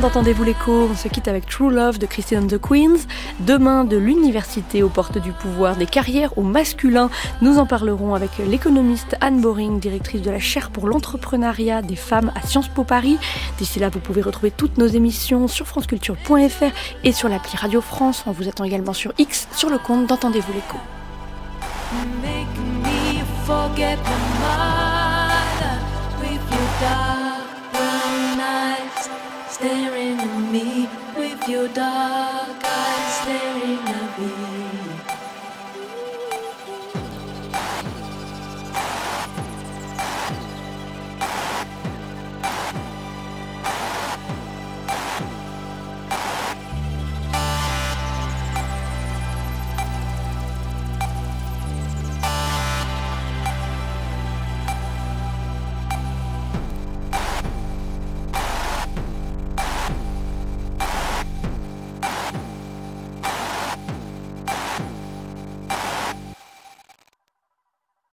[SPEAKER 1] d'Entendez-vous l'écho. On se quitte avec True Love de Christine the Queens. Demain, de l'université aux portes du pouvoir, des carrières au masculin. Nous en parlerons avec l'économiste Anne Boring, directrice de la chaire pour l'entrepreneuriat des femmes à Sciences Po Paris. D'ici là, vous pouvez retrouver toutes nos émissions sur franceculture.fr et sur l'appli Radio France. On vous attend également sur X, sur le compte d'Entendez-vous l'écho. Staring at me with your dark eyes staring.